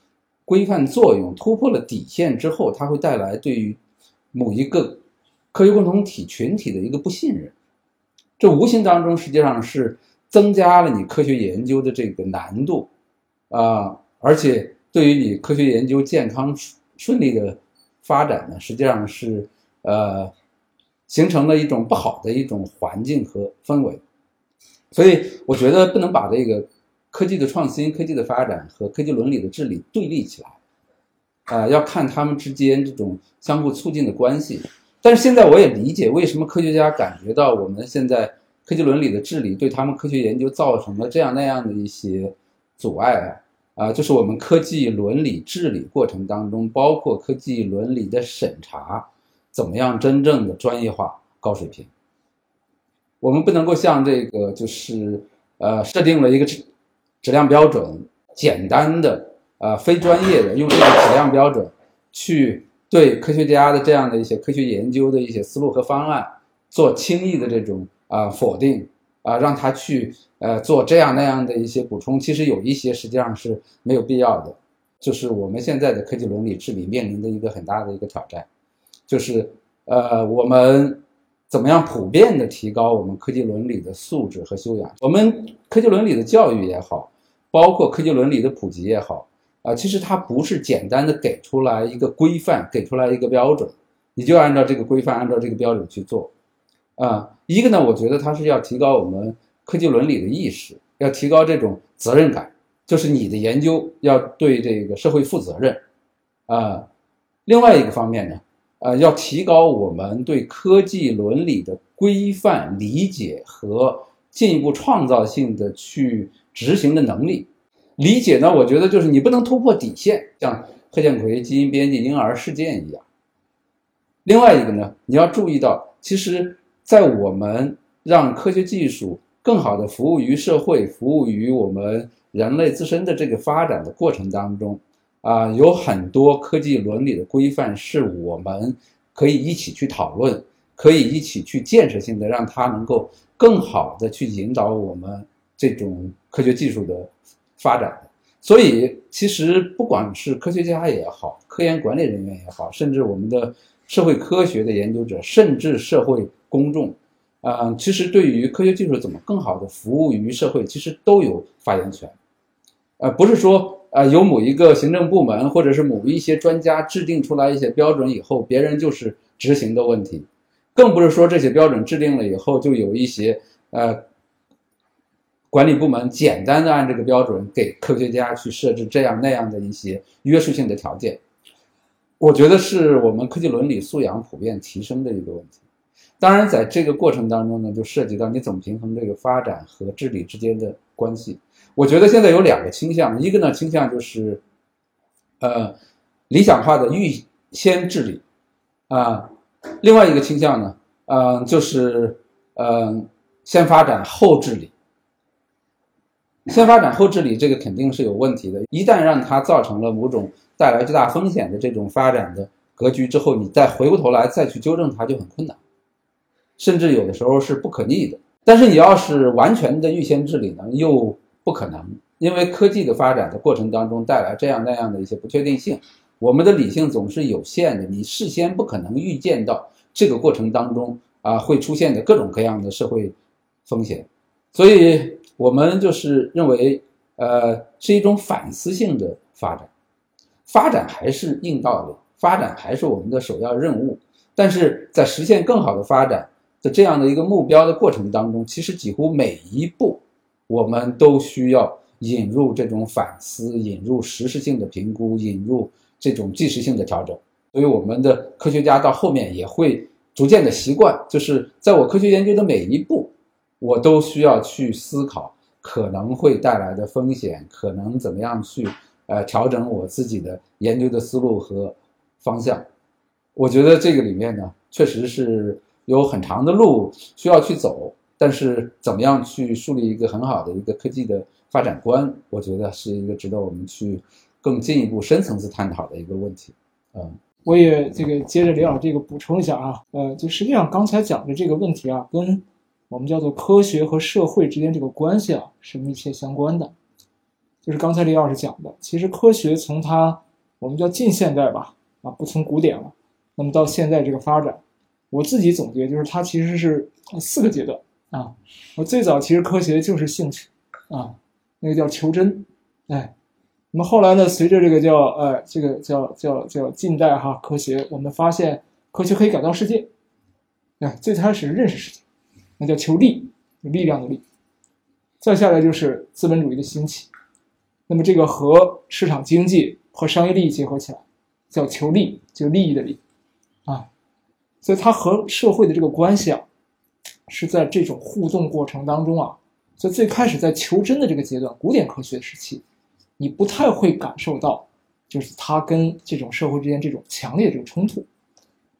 规范作用，突破了底线之后，它会带来对于某一个。科学共同体群体的一个不信任，这无形当中实际上是增加了你科学研究的这个难度，啊，而且对于你科学研究健康顺利的发展呢，实际上是呃形成了一种不好的一种环境和氛围，所以我觉得不能把这个科技的创新、科技的发展和科技伦理的治理对立起来，啊，要看他们之间这种相互促进的关系。但是现在我也理解为什么科学家感觉到我们现在科技伦理的治理对他们科学研究造成了这样那样的一些阻碍啊啊，就是我们科技伦理治理过程当中，包括科技伦理的审查，怎么样真正的专业化、高水平？我们不能够像这个就是呃设定了一个质质量标准，简单的呃非专业的用这个质量标准去。对科学家的这样的一些科学研究的一些思路和方案做轻易的这种啊否定啊，让他去呃做这样那样的一些补充，其实有一些实际上是没有必要的。就是我们现在的科技伦理治理面临的一个很大的一个挑战，就是呃我们怎么样普遍的提高我们科技伦理的素质和修养？我们科技伦理的教育也好，包括科技伦理的普及也好。啊，其实它不是简单的给出来一个规范，给出来一个标准，你就按照这个规范，按照这个标准去做。啊，一个呢，我觉得它是要提高我们科技伦理的意识，要提高这种责任感，就是你的研究要对这个社会负责任。啊，另外一个方面呢，呃，要提高我们对科技伦理的规范理解和进一步创造性的去执行的能力。理解呢，我觉得就是你不能突破底线，像贺建奎基因编辑婴儿事件一样。另外一个呢，你要注意到，其实，在我们让科学技术更好的服务于社会、服务于我们人类自身的这个发展的过程当中，啊，有很多科技伦理的规范是我们可以一起去讨论，可以一起去建设性的让它能够更好的去引导我们这种科学技术的发展。所以，其实不管是科学家也好，科研管理人员也好，甚至我们的社会科学的研究者，甚至社会公众，啊，其实对于科学技术怎么更好的服务于社会，其实都有发言权。呃，不是说呃由某一个行政部门或者是某一些专家制定出来一些标准以后，别人就是执行的问题，更不是说这些标准制定了以后就有一些呃。管理部门简单的按这个标准给科学家去设置这样那样的一些约束性的条件，我觉得是我们科技伦理素养普遍提升的一个问题。当然，在这个过程当中呢，就涉及到你怎么平衡这个发展和治理之间的关系。我觉得现在有两个倾向，一个呢倾向就是，呃，理想化的预先治理，啊，另外一个倾向呢，嗯，就是，嗯，先发展后治理。先发展后治理，这个肯定是有问题的。一旦让它造成了某种带来巨大风险的这种发展的格局之后，你再回过头来再去纠正它就很困难，甚至有的时候是不可逆的。但是你要是完全的预先治理呢，又不可能，因为科技的发展的过程当中带来这样那样的一些不确定性，我们的理性总是有限的，你事先不可能预见到这个过程当中啊会出现的各种各样的社会风险，所以。我们就是认为，呃，是一种反思性的发展，发展还是硬道理，发展还是我们的首要任务。但是在实现更好的发展的这样的一个目标的过程当中，其实几乎每一步，我们都需要引入这种反思，引入实时性的评估，引入这种即时性的调整。所以，我们的科学家到后面也会逐渐的习惯，就是在我科学研究的每一步。我都需要去思考可能会带来的风险，可能怎么样去呃调整我自己的研究的思路和方向。我觉得这个里面呢，确实是有很长的路需要去走，但是怎么样去树立一个很好的一个科技的发展观，我觉得是一个值得我们去更进一步深层次探讨的一个问题。嗯，我也这个接着李老这个补充一下啊，呃，就实际上刚才讲的这个问题啊，跟我们叫做科学和社会之间这个关系啊，是密切相关的。就是刚才李老师讲的，其实科学从它我们叫近现代吧，啊，不从古典了。那么到现在这个发展，我自己总结就是它其实是四个阶段啊。我最早其实科学就是兴趣啊，那个叫求真，哎。那么后来呢，随着这个叫呃这个叫叫叫近代哈科学，我们发现科学可以改造世界，哎，最开始认识世界。那叫求利，有力量的力。再下来就是资本主义的兴起，那么这个和市场经济和商业利益结合起来，叫求利，就利益的利，啊，所以它和社会的这个关系啊，是在这种互动过程当中啊，所以最开始在求真的这个阶段，古典科学时期，你不太会感受到，就是它跟这种社会之间这种强烈的这种冲突，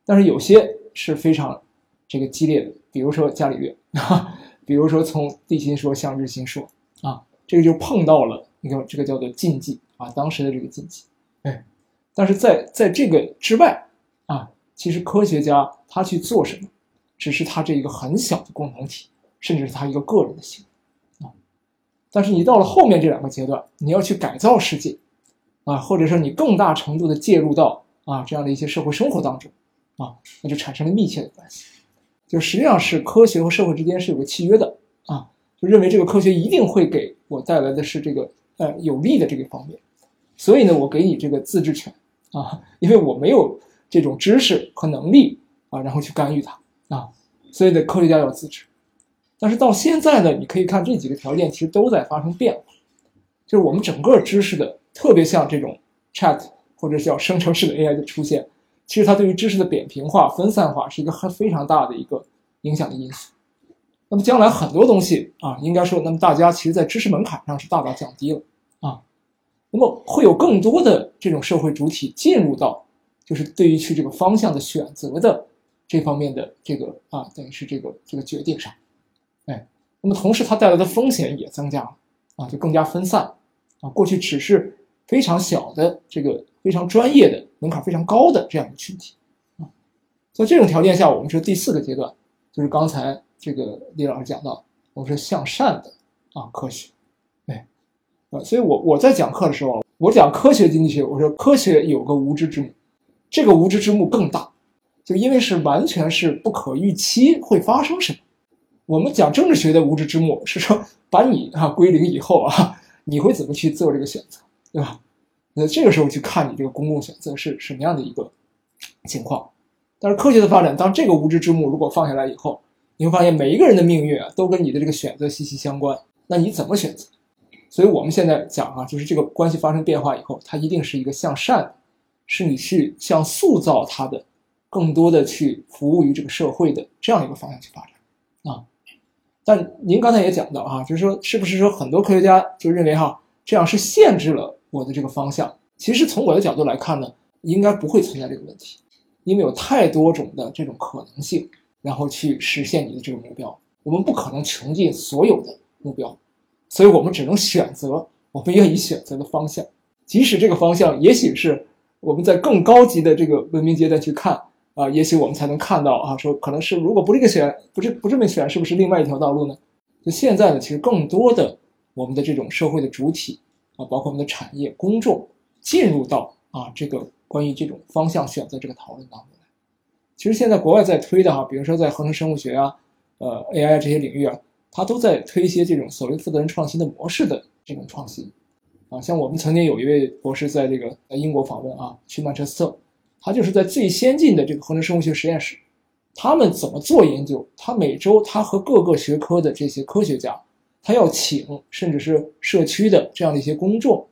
但是有些是非常这个激烈的。比如说伽利略啊，(laughs) 比如说从地心说向日心说啊，这个就碰到了一个这个叫做禁忌啊，当时的这个禁忌。哎，但是在在这个之外啊，其实科学家他去做什么，只是他这一个很小的共同体，甚至是他一个个人的行为啊。但是你到了后面这两个阶段，你要去改造世界啊，或者说你更大程度的介入到啊这样的一些社会生活当中啊，那就产生了密切的关系。就实际上是科学和社会之间是有个契约的啊，就认为这个科学一定会给我带来的是这个呃有利的这个方面，所以呢，我给你这个自治权啊，因为我没有这种知识和能力啊，然后去干预它啊，所以呢，科学家要自治。但是到现在呢，你可以看这几个条件其实都在发生变化，就是我们整个知识的特别像这种 Chat 或者叫生成式的 AI 的出现，其实它对于知识的扁平化、分散化是一个很非常大的一个影响的因素。那么将来很多东西啊，应该说，那么大家其实在知识门槛上是大大降低了啊。那么会有更多的这种社会主体进入到，就是对于去这个方向的选择的这方面的这个啊，等于是这个这个决定上，哎，那么同时它带来的风险也增加了啊，就更加分散啊。过去只是非常小的这个非常专业的门槛非常高的这样的群体啊，在这种条件下，我们说第四个阶段就是刚才。这个李老师讲到，我们是向善的啊，科学，哎，啊，所以我我在讲课的时候，我讲科学经济学，我说科学有个无知之母，这个无知之幕更大，就因为是完全是不可预期会发生什么。我们讲政治学的无知之幕是说把你啊归零以后啊，(laughs) 你会怎么去做这个选择，对吧？那这个时候去看你这个公共选择是什么样的一个情况。但是科学的发展，当这个无知之幕如果放下来以后，你会发现每一个人的命运啊，都跟你的这个选择息息相关。那你怎么选择？所以我们现在讲啊，就是这个关系发生变化以后，它一定是一个向善，是你去向塑造它的，更多的去服务于这个社会的这样一个方向去发展啊。但您刚才也讲到啊，就是说是不是说很多科学家就认为哈，这样是限制了我的这个方向？其实从我的角度来看呢，应该不会存在这个问题，因为有太多种的这种可能性。然后去实现你的这个目标，我们不可能穷尽所有的目标，所以我们只能选择我们愿意选择的方向，即使这个方向也许是我们在更高级的这个文明阶段去看啊，也许我们才能看到啊，说可能是如果不这个选，不是不这么选，是不是另外一条道路呢？就现在呢，其实更多的我们的这种社会的主体啊，包括我们的产业、公众进入到啊这个关于这种方向选择这个讨论当中。其实现在国外在推的哈，比如说在合成生物学啊、呃 AI 这些领域啊，它都在推一些这种所谓负责任创新的模式的这种创新，啊，像我们曾经有一位博士在这个在英国访问啊，去曼彻斯特，他就是在最先进的这个合成生物学实验室，他们怎么做研究？他每周他和各个学科的这些科学家，他要请甚至是社区的这样的一些公众，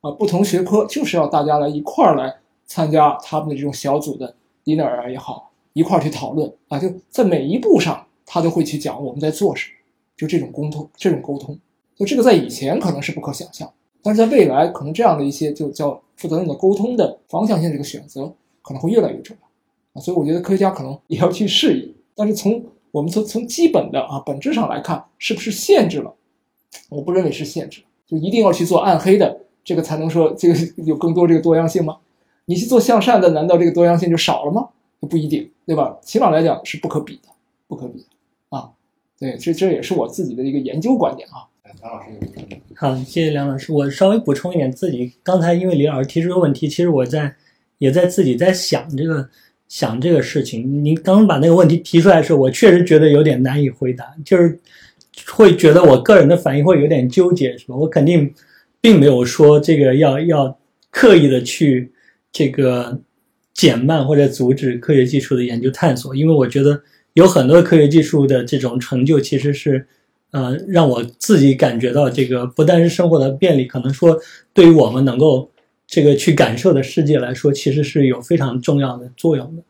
啊，不同学科就是要大家来一块儿来参加他们的这种小组的 dinner 啊也好。一块儿去讨论啊，就在每一步上，他都会去讲我们在做什么，就这种沟通，这种沟通，就这个在以前可能是不可想象，但是在未来，可能这样的一些就叫负责任的沟通的方向性这个选择可能会越来越重要啊，所以我觉得科学家可能也要去适应。但是从我们从从基本的啊本质上来看，是不是限制了？我不认为是限制，就一定要去做暗黑的，这个才能说这个有更多这个多样性吗？你去做向善的，难道这个多样性就少了吗？不一定。对吧？起码来讲是不可比的，不可比的啊。对，这这也是我自己的一个研究观点啊。梁老师好，谢谢梁老师。我稍微补充一点，自己刚才因为李老师提出的问题，其实我在也在自己在想这个想这个事情。您刚把那个问题提出来的时候，我确实觉得有点难以回答，就是会觉得我个人的反应会有点纠结，是吧？我肯定并没有说这个要要刻意的去这个。减慢或者阻止科学技术的研究探索，因为我觉得有很多科学技术的这种成就，其实是，呃，让我自己感觉到这个不但是生活的便利，可能说对于我们能够这个去感受的世界来说，其实是有非常重要的作用的，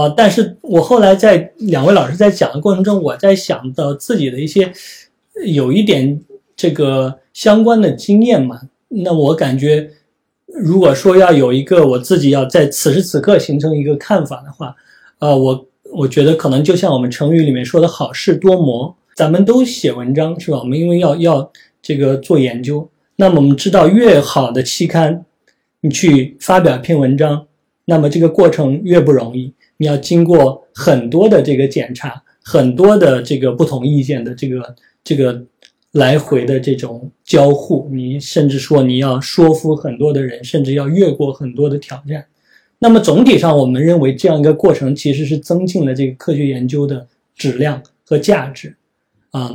啊，但是我后来在两位老师在讲的过程中，我在想到自己的一些有一点这个相关的经验嘛，那我感觉。如果说要有一个我自己要在此时此刻形成一个看法的话，呃，我我觉得可能就像我们成语里面说的好事多磨，咱们都写文章是吧？我们因为要要这个做研究，那么我们知道越好的期刊，你去发表一篇文章，那么这个过程越不容易，你要经过很多的这个检查，很多的这个不同意见的这个这个。来回的这种交互，你甚至说你要说服很多的人，甚至要越过很多的挑战。那么总体上，我们认为这样一个过程其实是增进了这个科学研究的质量和价值。啊，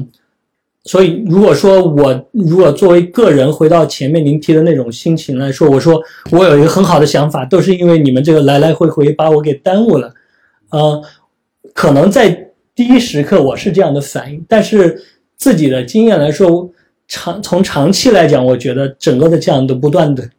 所以如果说我如果作为个人回到前面您提的那种心情来说，我说我有一个很好的想法，都是因为你们这个来来回回把我给耽误了。呃，可能在第一时刻我是这样的反应，但是。自己的经验来说，长从长期来讲，我觉得整个的这样的不断的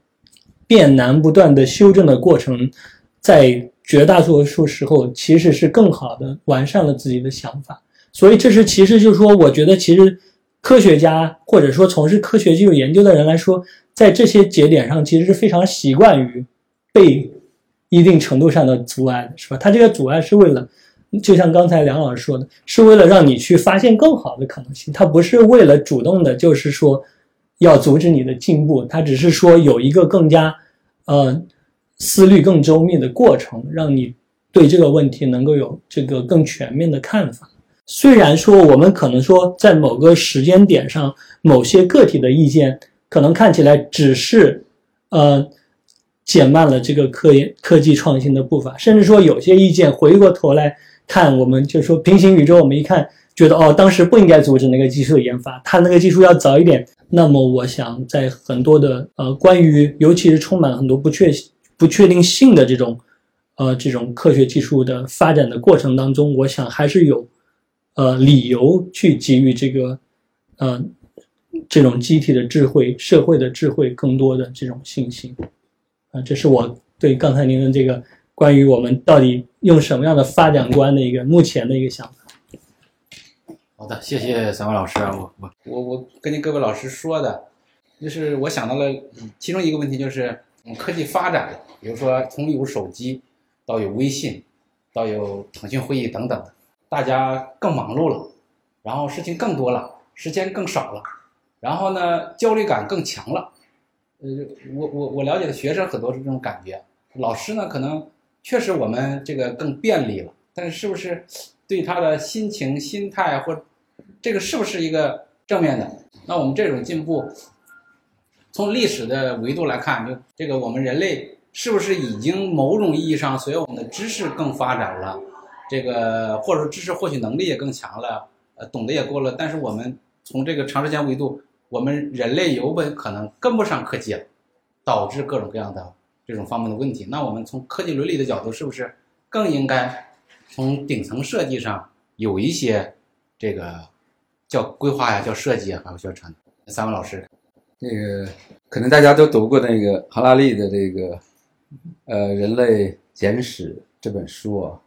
变难、不断的修正的过程，在绝大多数时候其实是更好的完善了自己的想法。所以这是其实就是说，我觉得其实科学家或者说从事科学技术研究的人来说，在这些节点上其实是非常习惯于被一定程度上的阻碍的，是吧？他这个阻碍是为了，就像刚才梁老师说的，是为了让你去发现更好的可能性，他不是为了主动的，就是说要阻止你的进步，他只是说有一个更加呃思虑更周密的过程，让你对这个问题能够有这个更全面的看法。虽然说我们可能说在某个时间点上，某些个体的意见可能看起来只是呃减慢了这个科研科技创新的步伐，甚至说有些意见回过头来看，我们就说平行宇宙，我们一看觉得哦，当时不应该阻止那个技术的研发，它那个技术要早一点。那么我想在很多的呃关于尤其是充满很多不确不确定性的这种呃这种科学技术的发展的过程当中，我想还是有呃理由去给予这个呃这种集体的智慧、社会的智慧更多的这种信心。啊，这是我对刚才您的这个关于我们到底用什么样的发展观的一个目前的一个想法。好的，谢谢三位老师啊，我我我我跟您各位老师说的，就是我想到了其中一个问题，就是嗯科技发展，比如说从有手机到有微信，到有腾讯会议等等，大家更忙碌了，然后事情更多了，时间更少了，然后呢焦虑感更强了。呃，我我我了解的学生很多是这种感觉，老师呢可能确实我们这个更便利了，但是是不是对他的心情、心态或这个是不是一个正面的？那我们这种进步，从历史的维度来看，就这个我们人类是不是已经某种意义上，随着我们的知识更发展了，这个或者说知识获取能力也更强了，呃，懂得也多了，但是我们从这个长时间维度。我们人类有本可能跟不上科技了，导致各种各样的这种方面的问题。那我们从科技伦理的角度，是不是更应该从顶层设计上有一些这个叫规划呀、叫设计啊，还有宣传？三位老师，那个可能大家都读过那个哈拉利的这个呃《人类简史》这本书啊，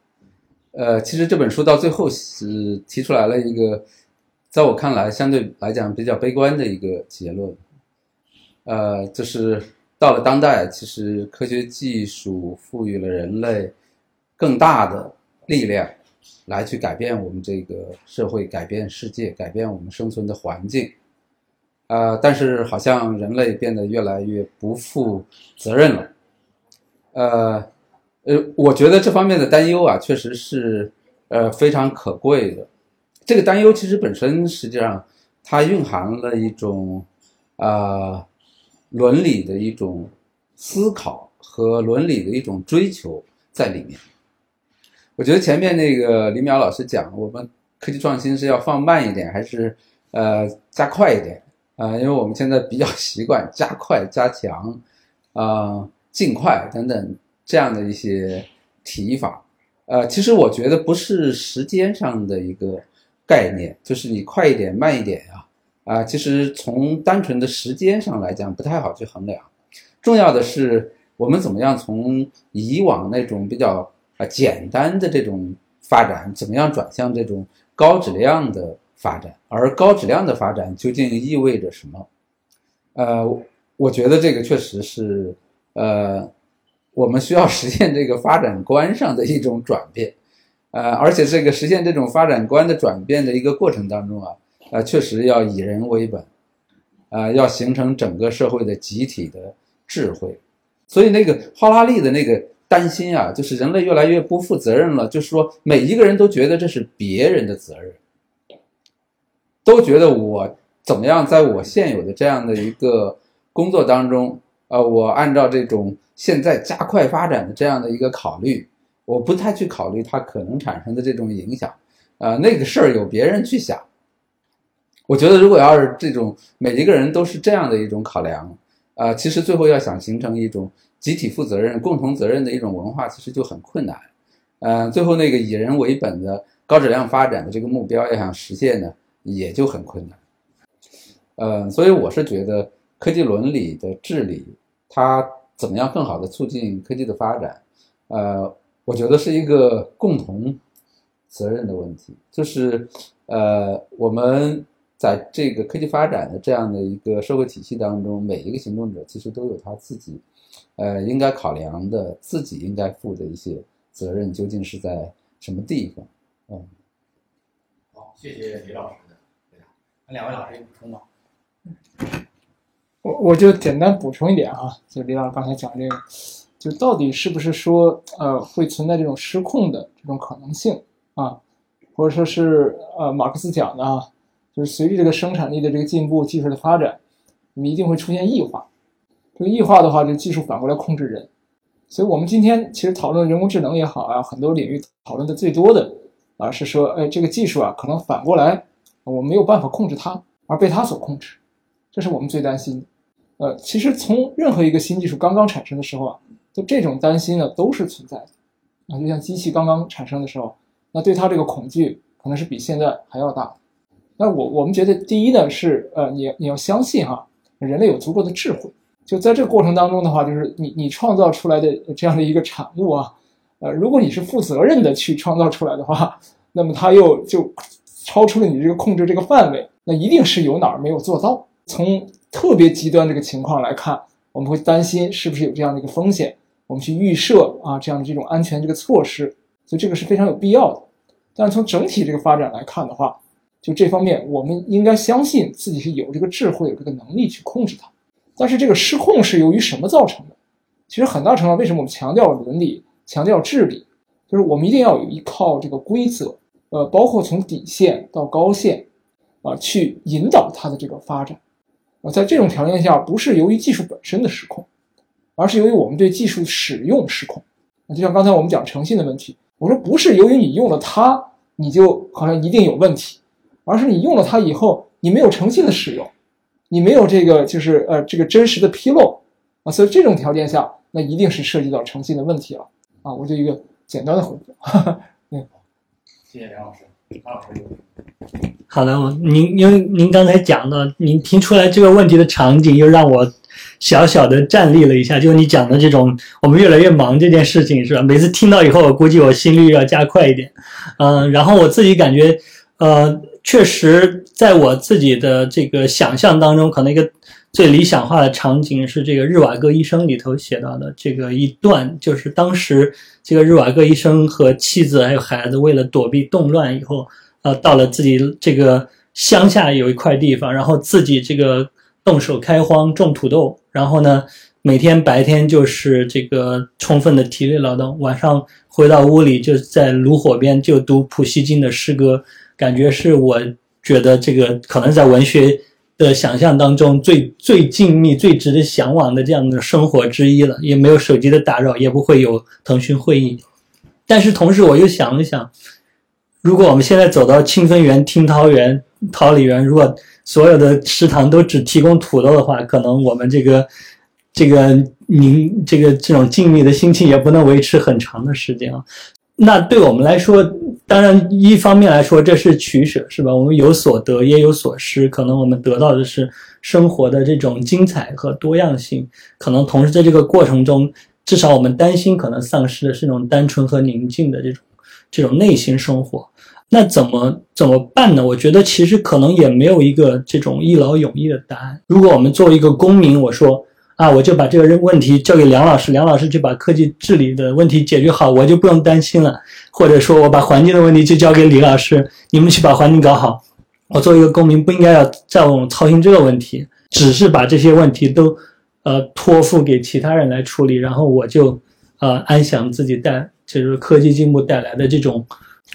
呃，其实这本书到最后是提出来了一个。在我看来，相对来讲比较悲观的一个结论，呃，就是到了当代，其实科学技术赋予了人类更大的力量，来去改变我们这个社会、改变世界、改变我们生存的环境，呃，但是好像人类变得越来越不负责任了，呃，呃，我觉得这方面的担忧啊，确实是呃非常可贵的。这个担忧其实本身实际上它蕴含了一种啊伦理的一种思考和伦理的一种追求在里面。我觉得前面那个李淼老师讲，我们科技创新是要放慢一点，还是呃加快一点啊？因为我们现在比较习惯加快、加强啊、尽快等等这样的一些提法。呃，其实我觉得不是时间上的一个。概念就是你快一点慢一点呀，啊，其实从单纯的时间上来讲不太好去衡量，重要的是我们怎么样从以往那种比较啊简单的这种发展，怎么样转向这种高质量的发展，而高质量的发展究竟意味着什么？呃，我觉得这个确实是呃我们需要实现这个发展观上的一种转变。呃，而且这个实现这种发展观的转变的一个过程当中啊，呃，确实要以人为本，啊，要形成整个社会的集体的智慧。所以那个哈拉利的那个担心啊，就是人类越来越不负责任了，就是说每一个人都觉得这是别人的责任，都觉得我怎么样，在我现有的这样的一个工作当中，呃，我按照这种现在加快发展的这样的一个考虑。我不太去考虑它可能产生的这种影响，呃，那个事儿有别人去想。我觉得如果要是这种每一个人都是这样的一种考量，呃，其实最后要想形成一种集体负责任、共同责任的一种文化，其实就很困难。嗯，最后那个以人为本的高质量发展的这个目标要想实现呢，也就很困难。嗯，所以我是觉得科技伦理的治理，它怎么样更好的促进科技的发展？呃，我觉得是一个共同责任的问题，就是呃，我们在这个科技发展的这样的一个社会体系当中，每一个行动者其实都有他自己呃应该考量的、自己应该负的一些责任，究竟是在什么地方？嗯，好，谢谢李老师的回答。那两位老师有补充吗？我我就简单补充一点啊，就李老师刚才讲这个，就到底是不是说呃会存在这种失控的这种可能性啊，或者说是呃马克思讲的啊，就是随着这个生产力的这个进步、技术的发展，我们一定会出现异化。这个异化的话，就技术反过来控制人。所以我们今天其实讨论人工智能也好啊，很多领域讨论的最多的啊是说，哎，这个技术啊可能反过来我没有办法控制它，而被它所控制，这是我们最担心的。呃，其实从任何一个新技术刚刚产生的时候啊，就这种担心呢都是存在的啊。就像机器刚刚产生的时候，那对它这个恐惧可能是比现在还要大。那我我们觉得，第一呢是呃，你你要相信哈，人类有足够的智慧。就在这个过程当中的话，就是你你创造出来的这样的一个产物啊，呃，如果你是负责任的去创造出来的话，那么它又就超出了你这个控制这个范围，那一定是有哪儿没有做到。从特别极端这个情况来看，我们会担心是不是有这样的一个风险，我们去预设啊这样的这种安全这个措施，所以这个是非常有必要的。但从整体这个发展来看的话，就这方面我们应该相信自己是有这个智慧、有这个能力去控制它。但是这个失控是由于什么造成的？其实很大程度上，为什么我们强调伦理、强调治理，就是我们一定要有依靠这个规则，呃，包括从底线到高线，啊，去引导它的这个发展。啊，在这种条件下，不是由于技术本身的失控，而是由于我们对技术使用失控。那，就像刚才我们讲诚信的问题，我说不是由于你用了它，你就好像一定有问题，而是你用了它以后，你没有诚信的使用。你没有这个，就是呃，这个真实的披露啊，所以这种条件下，那一定是涉及到诚信的问题了啊。我就一个简单的回复。(laughs) 嗯，谢谢梁老师。好的，我您因为您刚才讲的，您提出来这个问题的场景，又让我小小的站立了一下。就是你讲的这种，我们越来越忙这件事情，是吧？每次听到以后，我估计我心率要加快一点。嗯，然后我自己感觉，呃。确实，在我自己的这个想象当中，可能一个最理想化的场景是这个日瓦戈医生里头写到的这个一段，就是当时这个日瓦戈医生和妻子还有孩子为了躲避动乱以后，呃，到了自己这个乡下有一块地方，然后自己这个动手开荒种土豆，然后呢，每天白天就是这个充分的体力劳动，晚上回到屋里就在炉火边就读普希金的诗歌。感觉是我觉得这个可能在文学的想象当中最最静谧、最值得向往的这样的生活之一了，也没有手机的打扰，也不会有腾讯会议。但是同时我又想了想，如果我们现在走到清芬园、听涛园、桃李园，如果所有的食堂都只提供土豆的话，可能我们这个这个您这个这种静谧的心情也不能维持很长的时间啊。那对我们来说，当然一方面来说这是取舍，是吧？我们有所得也有所失，可能我们得到的是生活的这种精彩和多样性，可能同时在这个过程中，至少我们担心可能丧失的是那种单纯和宁静的这种这种内心生活。那怎么怎么办呢？我觉得其实可能也没有一个这种一劳永逸的答案。如果我们作为一个公民，我说。啊，我就把这个问题交给梁老师，梁老师就把科技治理的问题解决好，我就不用担心了。或者说我把环境的问题就交给李老师，你们去把环境搞好。我作为一个公民，不应该要再我操心这个问题，只是把这些问题都呃托付给其他人来处理，然后我就呃安享自己带就是科技进步带来的这种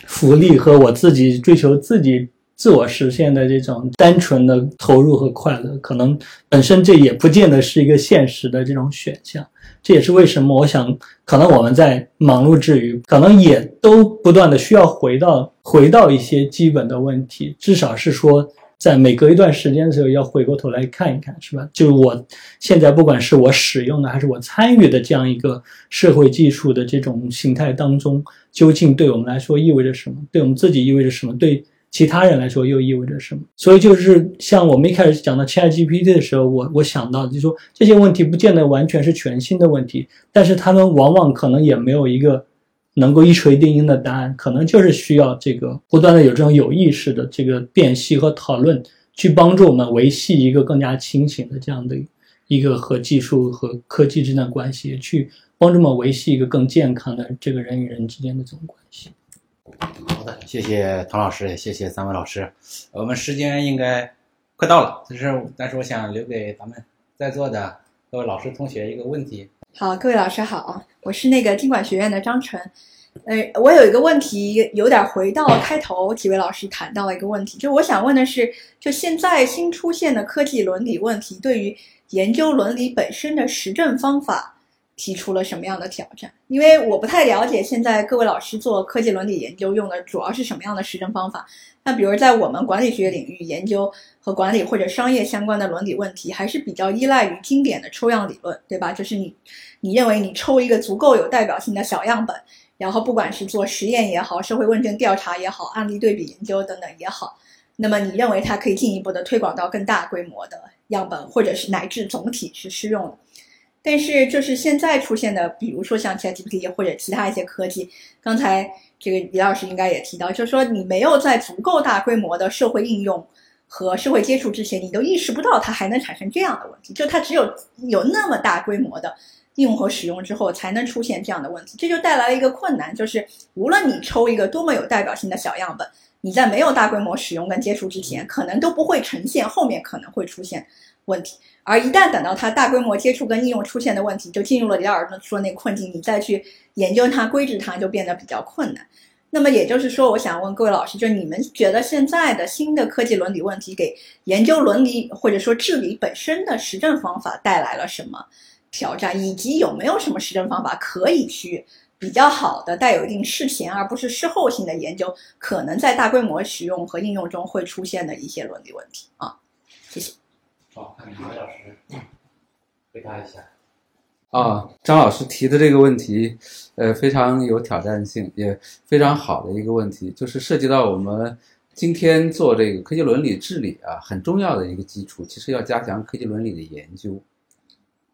福利和我自己追求自己。自我实现的这种单纯的投入和快乐，可能本身这也不见得是一个现实的这种选项。这也是为什么我想，可能我们在忙碌之余，可能也都不断的需要回到回到一些基本的问题，至少是说，在每隔一段时间的时候，要回过头来看一看，是吧？就是我现在不管是我使用的还是我参与的这样一个社会技术的这种形态当中，究竟对我们来说意味着什么？对我们自己意味着什么？对。其他人来说又意味着什么？所以就是像我们一开始讲到 ChatGPT 的时候，我我想到就是说这些问题不见得完全是全新的问题，但是他们往往可能也没有一个能够一锤定音的答案，可能就是需要这个不断的有这种有意识的这个辨析和讨论，去帮助我们维系一个更加清醒的这样的一个和技术和科技之间的关系，去帮助我们维系一个更健康的这个人与人之间的这种关系。好的，谢谢唐老师，也谢谢三位老师。我们时间应该快到了，但是但是我想留给咱们在座的各位老师同学一个问题。好，各位老师好，我是那个经管学院的张晨。呃，我有一个问题，有点回到开头几位老师谈到的一个问题，就我想问的是，就现在新出现的科技伦理问题，对于研究伦理本身的实证方法。提出了什么样的挑战？因为我不太了解现在各位老师做科技伦理研究用的主要是什么样的实证方法。那比如在我们管理学领域研究和管理或者商业相关的伦理问题，还是比较依赖于经典的抽样理论，对吧？就是你，你认为你抽一个足够有代表性的小样本，然后不管是做实验也好，社会问卷调查也好，案例对比研究等等也好，那么你认为它可以进一步的推广到更大规模的样本，或者是乃至总体是适用。但是，就是现在出现的，比如说像 ChatGPT 或者其他一些科技，刚才这个李老师应该也提到，就是说你没有在足够大规模的社会应用和社会接触之前，你都意识不到它还能产生这样的问题。就它只有有那么大规模的应用和使用之后，才能出现这样的问题。这就带来了一个困难，就是无论你抽一个多么有代表性的小样本，你在没有大规模使用跟接触之前，可能都不会呈现后面可能会出现问题。而一旦等到它大规模接触跟应用出现的问题，就进入了李老师说那个困境，你再去研究它、规制它，就变得比较困难。那么也就是说，我想问各位老师，就你们觉得现在的新的科技伦理问题，给研究伦理或者说治理本身的实证方法带来了什么挑战，以及有没有什么实证方法可以去比较好的、带有一定事前而不是事后性的研究，可能在大规模使用和应用中会出现的一些伦理问题啊？谢谢。好，看李老师回答一下。啊，张老师提的这个问题，呃，非常有挑战性，也非常好的一个问题，就是涉及到我们今天做这个科技伦理治理啊，很重要的一个基础，其实要加强科技伦理的研究。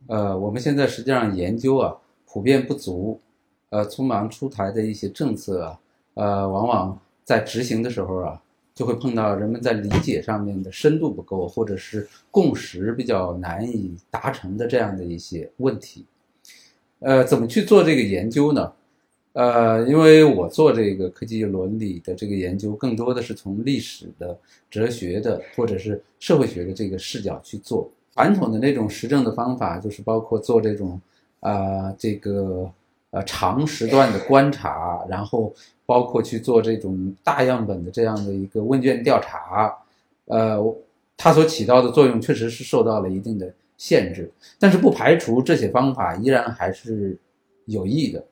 呃，我们现在实际上研究啊，普遍不足，呃，匆忙出台的一些政策啊，呃，往往在执行的时候啊。就会碰到人们在理解上面的深度不够，或者是共识比较难以达成的这样的一些问题。呃，怎么去做这个研究呢？呃，因为我做这个科技伦理的这个研究，更多的是从历史的、哲学的或者是社会学的这个视角去做。传统的那种实证的方法，就是包括做这种啊，这个。呃，长时段的观察，然后包括去做这种大样本的这样的一个问卷调查，呃，它所起到的作用确实是受到了一定的限制，但是不排除这些方法依然还是有益的。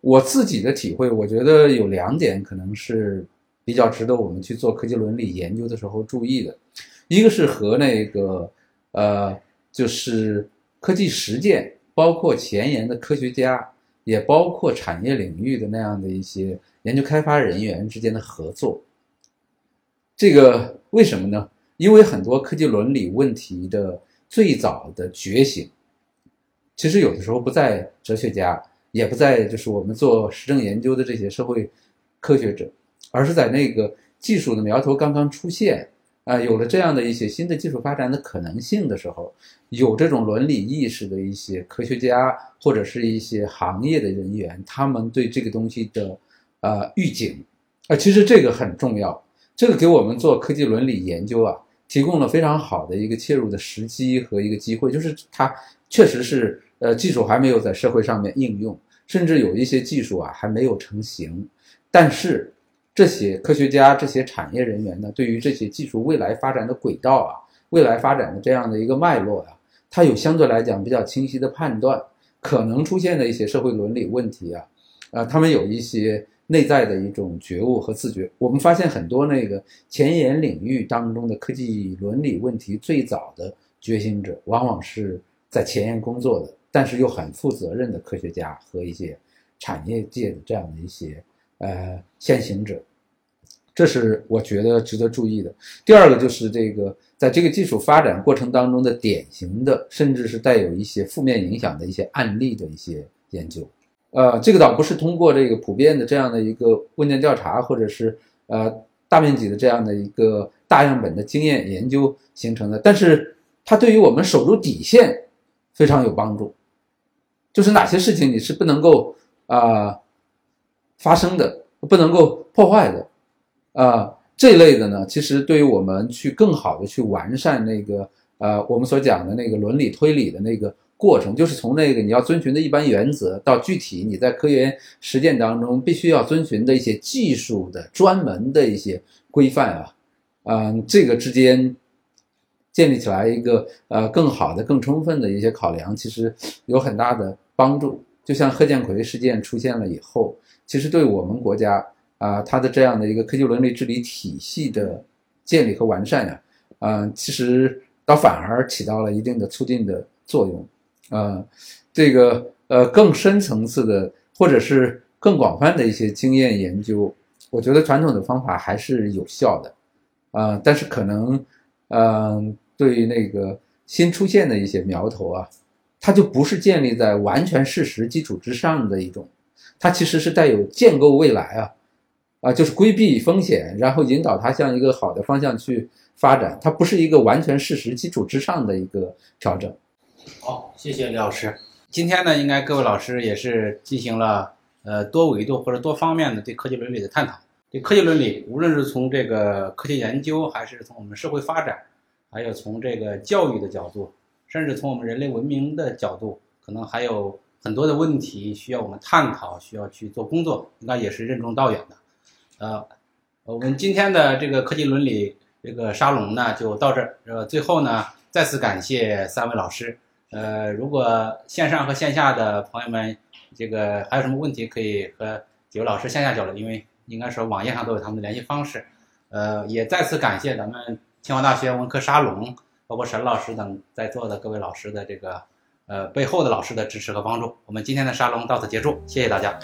我自己的体会，我觉得有两点可能是比较值得我们去做科技伦理研究的时候注意的，一个是和那个呃，就是科技实践，包括前沿的科学家。也包括产业领域的那样的一些研究开发人员之间的合作。这个为什么呢？因为很多科技伦理问题的最早的觉醒，其实有的时候不在哲学家，也不在就是我们做实证研究的这些社会科学者，而是在那个技术的苗头刚刚出现。啊，有了这样的一些新的技术发展的可能性的时候，有这种伦理意识的一些科学家或者是一些行业的人员，他们对这个东西的呃预警啊，其实这个很重要，这个给我们做科技伦理研究啊，提供了非常好的一个切入的时机和一个机会，就是它确实是呃技术还没有在社会上面应用，甚至有一些技术啊还没有成型，但是。这些科学家、这些产业人员呢，对于这些技术未来发展的轨道啊，未来发展的这样的一个脉络啊，他有相对来讲比较清晰的判断，可能出现的一些社会伦理问题啊，啊，他们有一些内在的一种觉悟和自觉。我们发现很多那个前沿领域当中的科技伦理问题最早的觉醒者，往往是在前沿工作的，但是又很负责任的科学家和一些产业界的这样的一些呃先行者。这是我觉得值得注意的。第二个就是这个，在这个技术发展过程当中的典型的，甚至是带有一些负面影响的一些案例的一些研究。呃，这个倒不是通过这个普遍的这样的一个问卷调查，或者是呃大面积的这样的一个大样本的经验研究形成的，但是它对于我们守住底线非常有帮助。就是哪些事情你是不能够啊发生的，不能够破坏的，啊这一类的呢，其实对于我们去更好的去完善那个呃我们所讲的那个伦理推理的那个过程，就是从那个你要遵循的一般原则到具体你在科研实践当中必须要遵循的一些技术的专门的一些规范啊，嗯，这个之间。建立起来一个呃更好的、更充分的一些考量，其实有很大的帮助。就像贺建奎事件出现了以后，其实对我们国家啊，它的这样的一个科技伦理治理体系的建立和完善呀，啊，其实倒反而起到了一定的促进的作用。啊，这个呃更深层次的或者是更广泛的一些经验研究，我觉得传统的方法还是有效的。啊，但是可能。嗯，对于那个新出现的一些苗头啊，它就不是建立在完全事实基础之上的一种，它其实是带有建构未来啊，啊，就是规避风险，然后引导它向一个好的方向去发展，它不是一个完全事实基础之上的一个调整。好，谢谢李老师。今天呢，应该各位老师也是进行了呃多维度或者多方面的对科技伦理的探讨。对科技伦理，无论是从这个科学研究，还是从我们社会发展，还有从这个教育的角度，甚至从我们人类文明的角度，可能还有很多的问题需要我们探讨，需要去做工作，应该也是任重道远的。呃，我们今天的这个科技伦理这个沙龙呢，就到这儿。呃，最后呢，再次感谢三位老师。呃，如果线上和线下的朋友们，这个还有什么问题，可以和几位老师线下交流，因为。应该说网页上都有他们的联系方式，呃，也再次感谢咱们清华大学文科沙龙，包括沈老师等在座的各位老师的这个，呃，背后的老师的支持和帮助。我们今天的沙龙到此结束，谢谢大家。